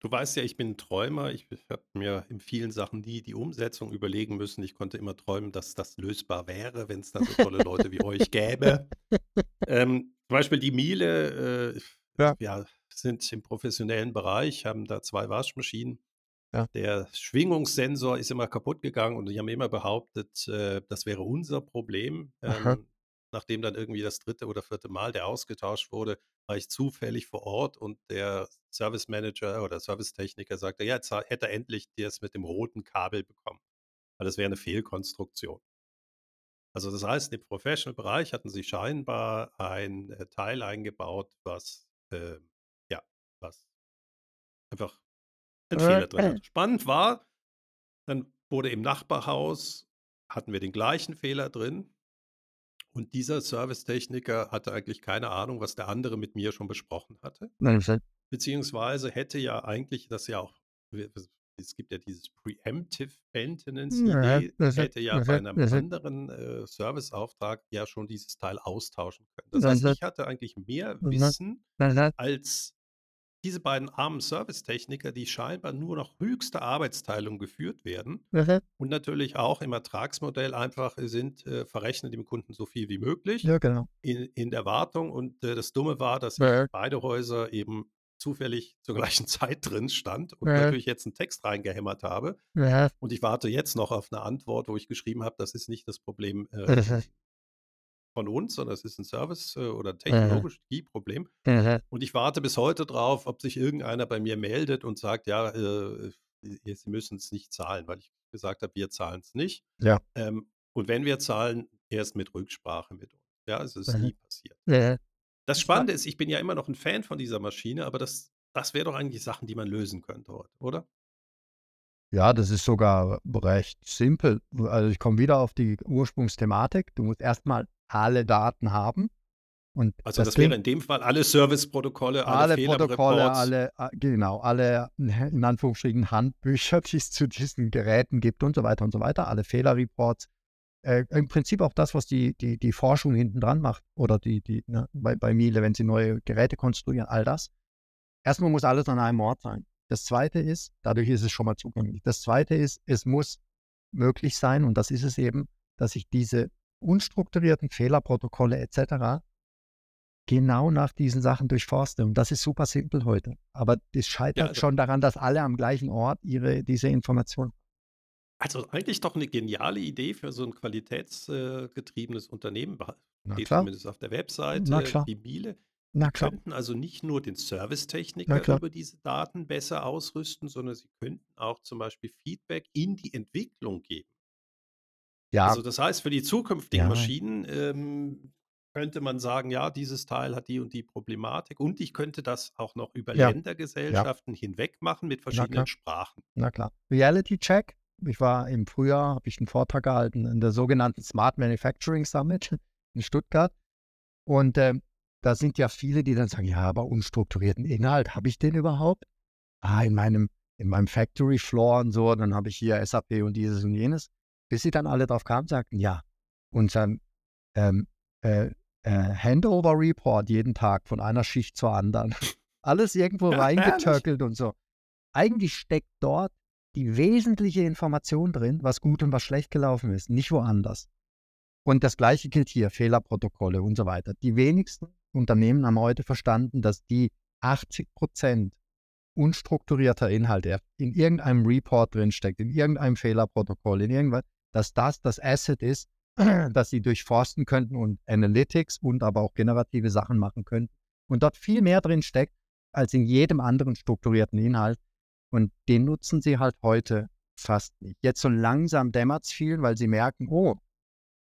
[SPEAKER 2] Du weißt ja, ich bin ein Träumer. Ich habe mir in vielen Sachen nie die Umsetzung überlegen müssen. Ich konnte immer träumen, dass das lösbar wäre, wenn es da so tolle Leute wie euch gäbe. Ähm, zum Beispiel die Miele, äh, ja. ja, sind im professionellen Bereich, haben da zwei Waschmaschinen. Ja. Der Schwingungssensor ist immer kaputt gegangen und die haben immer behauptet, äh, das wäre unser Problem. Ähm, nachdem dann irgendwie das dritte oder vierte Mal der ausgetauscht wurde, war ich zufällig vor Ort und der Service Manager oder Servicetechniker sagte, ja, jetzt hätte er endlich das mit dem roten Kabel bekommen. Weil das wäre eine Fehlkonstruktion. Also das heißt, im Professional-Bereich hatten sie scheinbar ein äh, Teil eingebaut, was äh, ja, was einfach ein äh, Fehler drin hat. Spannend war, dann wurde im Nachbarhaus, hatten wir den gleichen Fehler drin, und dieser Servicetechniker hatte eigentlich keine Ahnung, was der andere mit mir schon besprochen hatte. Beziehungsweise hätte ja eigentlich das ja auch, es gibt ja dieses Preemptive Maintenance-Idee, ja, hätte ja bei einem anderen äh, Serviceauftrag ja schon dieses Teil austauschen können. Das heißt, ich hatte eigentlich mehr Wissen als diese beiden armen Servicetechniker, die scheinbar nur noch höchste Arbeitsteilung geführt werden mhm. und natürlich auch im Ertragsmodell einfach sind, äh, verrechnen dem Kunden so viel wie möglich
[SPEAKER 3] ja, genau.
[SPEAKER 2] in, in der Wartung. Und äh, das Dumme war, dass ja. beide Häuser eben zufällig zur gleichen Zeit drin stand und ja. natürlich jetzt einen Text reingehämmert habe. Und ich warte jetzt noch auf eine Antwort, wo ich geschrieben habe, das ist nicht das Problem äh, von uns, sondern es ist ein Service- äh, oder Technologie-Problem. Mhm. Und ich warte bis heute drauf, ob sich irgendeiner bei mir meldet und sagt, ja, äh, Sie müssen es nicht zahlen, weil ich gesagt habe, wir zahlen es nicht.
[SPEAKER 3] Ja.
[SPEAKER 2] Ähm, und wenn wir zahlen, erst mit Rücksprache mit uns. Ja, es ist mhm. nie passiert. Das Spannende ist, ich bin ja immer noch ein Fan von dieser Maschine, aber das, das wäre doch eigentlich Sachen, die man lösen könnte heute, oder?
[SPEAKER 3] Ja, das ist sogar recht simpel. Also ich komme wieder auf die Ursprungsthematik. Du musst erstmal alle Daten haben. Und
[SPEAKER 2] also das, das wäre in dem Fall alle Serviceprotokolle,
[SPEAKER 3] alle, alle Protokolle, alle, genau, alle in Anführungsstrichen Handbücher, die es zu diesen Geräten gibt und so weiter und so weiter, alle Fehlerreports. Äh, Im Prinzip auch das, was die, die, die Forschung hinten dran macht oder die, die, ne, bei, bei Miele, wenn sie neue Geräte konstruieren, all das. Erstmal muss alles an einem Ort sein. Das zweite ist, dadurch ist es schon mal zugänglich. Das zweite ist, es muss möglich sein, und das ist es eben, dass ich diese unstrukturierten Fehlerprotokolle etc. genau nach diesen Sachen durchforste. Und das ist super simpel heute. Aber das scheitert ja, also, schon daran, dass alle am gleichen Ort ihre, diese Informationen
[SPEAKER 2] also eigentlich doch eine geniale Idee für so ein qualitätsgetriebenes Unternehmen,
[SPEAKER 3] steht klar.
[SPEAKER 2] zumindest auf der
[SPEAKER 3] Webseite,
[SPEAKER 2] klar. die Miele.
[SPEAKER 3] Na
[SPEAKER 2] Sie
[SPEAKER 3] klar.
[SPEAKER 2] könnten also nicht nur den
[SPEAKER 3] Na
[SPEAKER 2] Servicetechniker über diese Daten besser ausrüsten, sondern sie könnten auch zum Beispiel Feedback in die Entwicklung geben.
[SPEAKER 3] Ja,
[SPEAKER 2] Also das heißt, für die zukünftigen
[SPEAKER 3] ja,
[SPEAKER 2] Maschinen ähm, könnte man sagen, ja, dieses Teil hat die und die Problematik und ich könnte das auch noch über
[SPEAKER 3] ja, ja.
[SPEAKER 2] Ländergesellschaften hinweg machen mit
[SPEAKER 3] Na
[SPEAKER 2] verschiedenen
[SPEAKER 3] klar.
[SPEAKER 2] Sprachen.
[SPEAKER 3] Na klar. Reality Check. Ich war im Frühjahr, habe ich einen Vortrag gehalten in der sogenannten Smart Manufacturing Summit in Stuttgart. Und äh, da sind ja viele, die dann sagen, ja, aber unstrukturierten Inhalt, habe ich den überhaupt? Ah, in meinem, in meinem Factory Floor und so, dann habe ich hier SAP und dieses und jenes. Bis sie dann alle drauf kamen, sagten, ja, unser ähm, äh, äh, Handover Report jeden Tag von einer Schicht zur anderen. Alles irgendwo
[SPEAKER 2] Ja, herrlich.
[SPEAKER 3] reingetöckelt und so. Eigentlich steckt dort die wesentliche Information drin, was gut und was schlecht gelaufen ist, nicht woanders. Und das Gleiche gilt hier, Fehlerprotokolle und so weiter. Die wenigsten Unternehmen haben heute verstanden, dass die 80 Prozent unstrukturierter Inhalte in irgendeinem Report drinsteckt, in irgendeinem Fehlerprotokoll, in irgendwas, dass das das Asset ist, das sie durchforsten könnten und Analytics und aber auch generative Sachen machen könnten. Und dort viel mehr drin steckt als in jedem anderen strukturierten Inhalt. Und den nutzen sie halt heute fast nicht. Jetzt so langsam dämmert es vielen, weil sie merken, oh,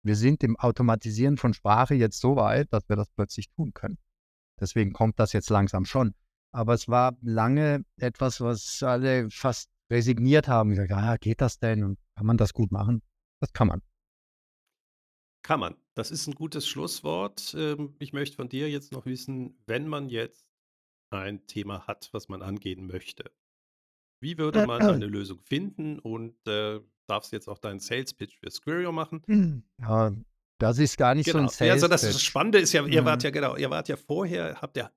[SPEAKER 3] wir sind im Automatisieren von Sprache jetzt so weit, dass wir das plötzlich tun können. Deswegen kommt das jetzt langsam schon. Aber es war lange etwas, was alle fast resigniert haben. Gesagt, ah, geht das denn? Und kann man das gut machen? Das kann man.
[SPEAKER 2] Kann man. Das ist ein gutes Schlusswort. Ähm, ich möchte von dir jetzt noch wissen, wenn man jetzt ein Thema hat, was man angehen möchte, wie würde man eine Lösung finden und äh, darfst jetzt auch deinen Sales Pitch für Squario machen?
[SPEAKER 3] Ja, das ist gar nicht so ein
[SPEAKER 2] Genau. Ja, also das, das
[SPEAKER 3] Sales-Pitch.
[SPEAKER 2] Spannende ist ja, ihr wart
[SPEAKER 3] Mhm.
[SPEAKER 2] ja genau, ihr wart ja vorher, habt ihr,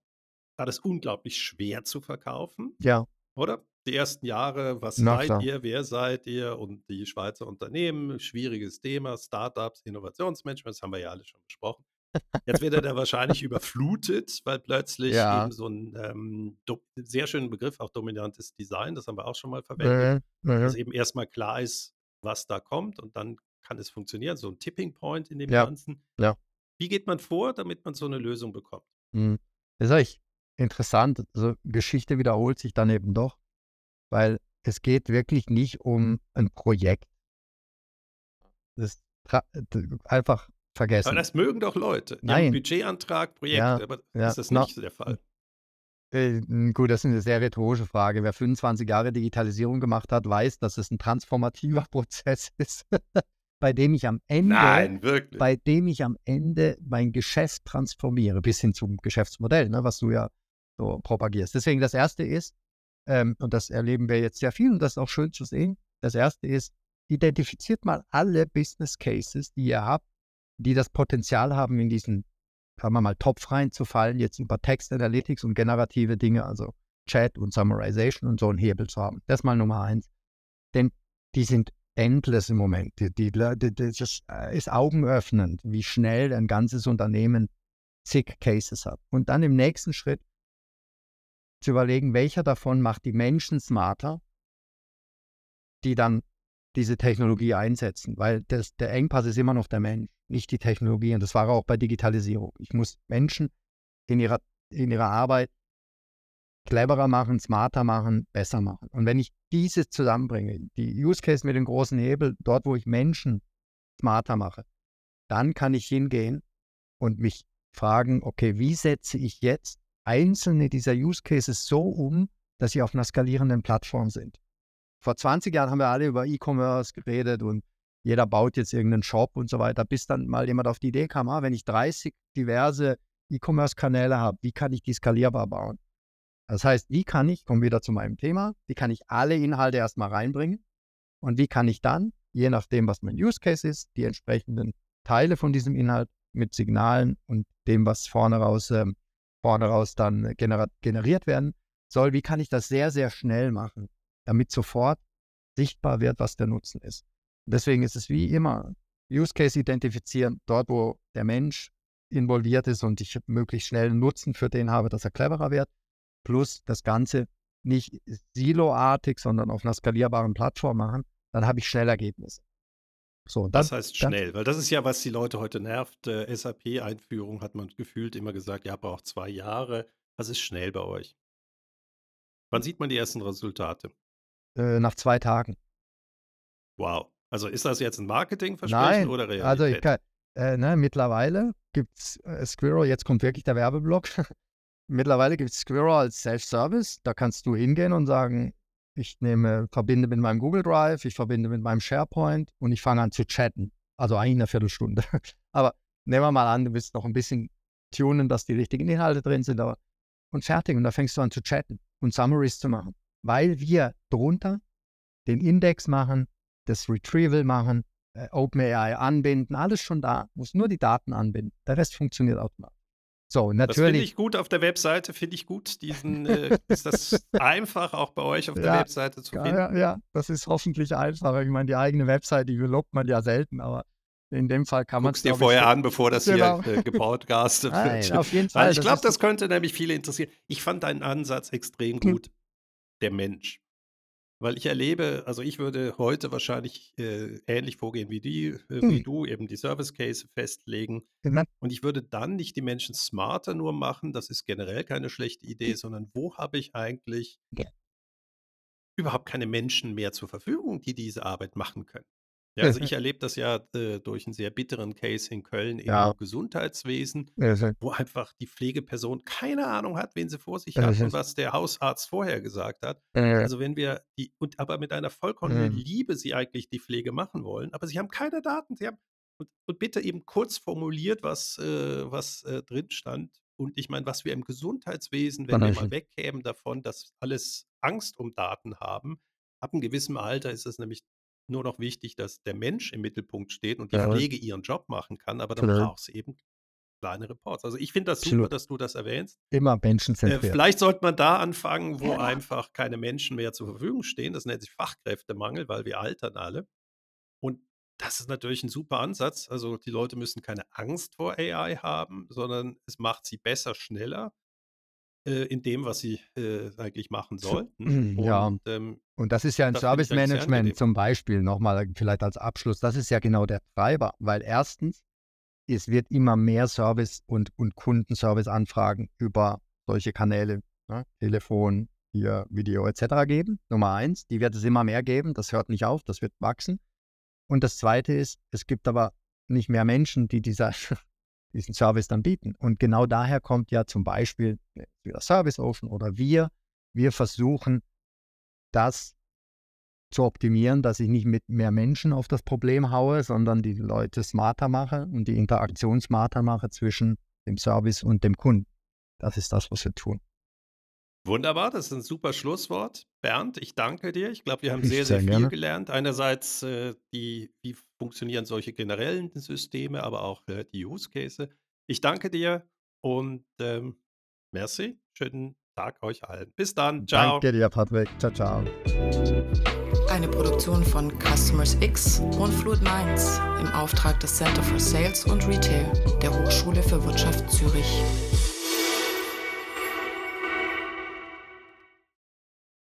[SPEAKER 2] war das unglaublich schwer zu verkaufen,
[SPEAKER 3] Ja,
[SPEAKER 2] oder? Die ersten Jahre, was
[SPEAKER 3] na
[SPEAKER 2] seid
[SPEAKER 3] klar.
[SPEAKER 2] ihr, wer seid ihr und die Schweizer Unternehmen, schwieriges Thema, Startups, Innovationsmanagement, das haben wir ja alle schon besprochen. Jetzt wird er da wahrscheinlich überflutet, weil plötzlich
[SPEAKER 3] Ja.
[SPEAKER 2] eben so ein ähm, sehr schönen Begriff, auch dominantes Design, das haben wir auch schon mal verwendet,
[SPEAKER 3] Mhm. Mhm.
[SPEAKER 2] dass eben erstmal klar ist, was da kommt und dann kann es funktionieren, so ein Tipping Point in dem
[SPEAKER 3] Ja,
[SPEAKER 2] Ganzen.
[SPEAKER 3] ja.
[SPEAKER 2] Wie geht man vor, damit man so eine Lösung bekommt?
[SPEAKER 3] Mhm. Das ist eigentlich interessant. Also Geschichte wiederholt sich dann eben doch, weil es geht wirklich nicht um ein Projekt. Das ist einfach
[SPEAKER 2] Aber
[SPEAKER 3] vergessen.
[SPEAKER 2] das mögen doch Leute. Die
[SPEAKER 3] Nein,
[SPEAKER 2] Budgetantrag, Projekte,
[SPEAKER 3] ja,
[SPEAKER 2] aber
[SPEAKER 3] ja,
[SPEAKER 2] ist das nicht so der Fall?
[SPEAKER 3] Äh, gut, das ist eine sehr rhetorische Frage. Wer 25 Jahre Digitalisierung gemacht hat, weiß, dass es ein transformativer Prozess ist, bei dem ich am Ende
[SPEAKER 2] Nein,
[SPEAKER 3] bei dem ich am Ende mein Geschäft transformiere, bis hin zum Geschäftsmodell, ne, was du ja so propagierst. Deswegen das Erste ist, ähm, und das erleben wir jetzt sehr viel und das ist auch schön zu sehen, das Erste ist, identifiziert mal alle Business Cases, die ihr habt, die das Potenzial haben, in diesen, sagen wir mal, Topf reinzufallen, jetzt über Text Analytics und generative Dinge, also Chat und Summarization und so einen Hebel zu haben. Das ist mal Nummer eins. Denn die sind endless im Moment. Die, die, die, das ist augenöffnend, wie schnell ein ganzes Unternehmen zig Cases hat. Und dann im nächsten Schritt zu überlegen, welcher davon macht die Menschen smarter, die dann diese Technologie einsetzen. Weil das, der Engpass ist immer noch der Mensch, nicht die Technologie. Und das war auch bei Digitalisierung. Ich muss Menschen in ihrer, in ihrer Arbeit cleverer machen, smarter machen, besser machen. Und wenn ich diese zusammenbringe, die Use Case mit dem großen Hebel, dort, wo ich Menschen smarter mache, dann kann ich hingehen und mich fragen, okay, wie setze ich jetzt einzelne dieser Use Cases so um, dass sie auf einer skalierenden Plattform sind. Vor 20 Jahren haben wir alle über E-Commerce geredet und jeder baut jetzt irgendeinen Shop und so weiter, bis dann mal jemand auf die Idee kam, ah, wenn ich 30 diverse E-Commerce-Kanäle habe, wie kann ich die skalierbar bauen? Das heißt, wie kann ich, komme wieder zu meinem Thema, wie kann ich alle Inhalte erstmal reinbringen und wie kann ich dann, je nachdem, was mein Use Case ist, die entsprechenden Teile von diesem Inhalt mit Signalen und dem, was vorne raus, ähm, vorne raus dann gener generiert werden soll, wie kann ich das sehr, sehr schnell machen, damit sofort sichtbar wird, was der Nutzen ist. Und deswegen ist es wie immer, Use Case identifizieren, dort, wo der Mensch involviert ist und ich möglichst schnell einen Nutzen für den habe, dass er cleverer wird, plus das Ganze nicht siloartig, sondern auf einer skalierbaren Plattform machen, dann habe ich schnell Ergebnisse.
[SPEAKER 2] So, dann, das heißt schnell, dann, weil das ist ja, was die Leute heute nervt. Äh, SAP-Einführung hat man gefühlt immer gesagt, ja, braucht zwei Jahre. Das ist schnell bei euch. Wann sieht man die ersten Resultate?
[SPEAKER 3] Äh, nach zwei Tagen.
[SPEAKER 2] Wow. Also ist das jetzt ein Marketingversprechen
[SPEAKER 3] Nein,
[SPEAKER 2] oder
[SPEAKER 3] Realität? Also ich kann, äh, ne, mittlerweile gibt es äh, Squirrel, jetzt kommt wirklich der Werbeblock. mittlerweile gibt es Squirrel als Self-Service. Da kannst du hingehen und sagen, ich nehme, verbinde mit meinem Google Drive, ich verbinde mit meinem SharePoint und ich fange an zu chatten. Also eigentlich eine Viertelstunde. aber nehmen wir mal an, du willst noch ein bisschen tunen, dass die richtigen Inhalte drin sind. Aber, und fertig. Und da fängst du an zu chatten und Summaries zu machen. Weil wir drunter den Index machen, das Retrieval machen, äh, OpenAI anbinden, alles schon da. Muss nur die Daten anbinden. Der Rest funktioniert automatisch.
[SPEAKER 2] So, natürlich. Das finde ich gut auf der Webseite, finde ich gut. Diesen, äh, ist das einfach auch bei euch auf der ja, Webseite zu finden?
[SPEAKER 3] Ja, ja, das ist hoffentlich einfacher. Ich meine, die eigene Webseite, die lobt man ja selten, aber in dem Fall kann man
[SPEAKER 2] es dir vorher an, bevor das genau. hier äh, gebroadcastet wird.
[SPEAKER 3] auf jeden Fall.
[SPEAKER 2] Weil ich glaube, das könnte nämlich viele interessieren. Ich fand deinen Ansatz extrem hm. gut. Der Mensch. Weil ich erlebe, also ich würde heute wahrscheinlich äh, ähnlich vorgehen wie die, äh, wie hm. du, eben die Service Case festlegen. Genau. Und ich würde dann nicht die Menschen smarter nur machen, das ist generell keine schlechte Idee, hm. sondern wo habe ich eigentlich ja. überhaupt keine Menschen mehr zur Verfügung, die diese Arbeit machen können. Ja, also ich erlebe das ja äh, durch einen sehr bitteren Case in Köln im Gesundheitswesen, wo einfach die Pflegeperson keine Ahnung hat, wen sie vor sich hat und was der Hausarzt vorher gesagt hat. Also wenn wir die, und aber mit einer vollkommenen Liebe sie eigentlich die Pflege machen wollen, aber sie haben keine Daten, sie haben und, und bitte eben kurz formuliert, was, äh, was äh, drin stand. Und ich meine, was wir im Gesundheitswesen, wenn wir mal wegkämen davon, dass alles Angst um Daten haben, ab einem gewissen Alter ist es nämlich nur noch wichtig, dass der Mensch im Mittelpunkt steht und die ja. Pflege ihren Job machen kann, aber dann genau. brauchst du eben kleine Reports. Also ich finde das super, Absolut. dass du das erwähnst.
[SPEAKER 3] Immer menschenzentriert.
[SPEAKER 2] Äh, vielleicht sollte man da anfangen, wo ja. einfach keine Menschen mehr zur Verfügung stehen. Das nennt sich Fachkräftemangel, weil wir altern alle. Und das ist natürlich ein super Ansatz. Also die Leute müssen keine Angst vor AI haben, sondern es macht sie besser, schneller äh, in dem, was sie äh, eigentlich machen sollten.
[SPEAKER 3] Ja. Und, ähm, und das ist ja ein Service Management zum Beispiel, nochmal vielleicht als Abschluss, das ist ja genau der Treiber, weil erstens, es wird immer mehr Service und, und Kundenservice-Anfragen über solche Kanäle, ne, Telefon, hier Video etc. geben. Nummer eins, die wird es immer mehr geben, das hört nicht auf, das wird wachsen. Und das zweite ist, es gibt aber nicht mehr Menschen, die dieser diesen Service dann bieten. Und genau daher kommt ja zum Beispiel wieder Service Ocean oder wir. Wir versuchen, das zu optimieren, dass ich nicht mit mehr Menschen auf das Problem haue, sondern die Leute smarter mache und die Interaktion smarter mache zwischen dem Service und dem Kunden. Das ist das, was wir tun.
[SPEAKER 2] Wunderbar, das ist ein super Schlusswort. Bernd, ich danke dir. Ich glaube, wir haben sehr, sehr, sehr viel gelernt. Einerseits, äh, die, wie funktionieren solche generellen Systeme, aber auch äh, die Use Case. Ich danke dir und ähm, merci. Schönen Tag euch allen. Bis dann.
[SPEAKER 3] Ciao. Danke dir, Patrick. Ciao, ciao.
[SPEAKER 4] Eine Produktion von Customers X und Fluid Minds im Auftrag des Center for Sales und Retail der Hochschule für Wirtschaft Zürich.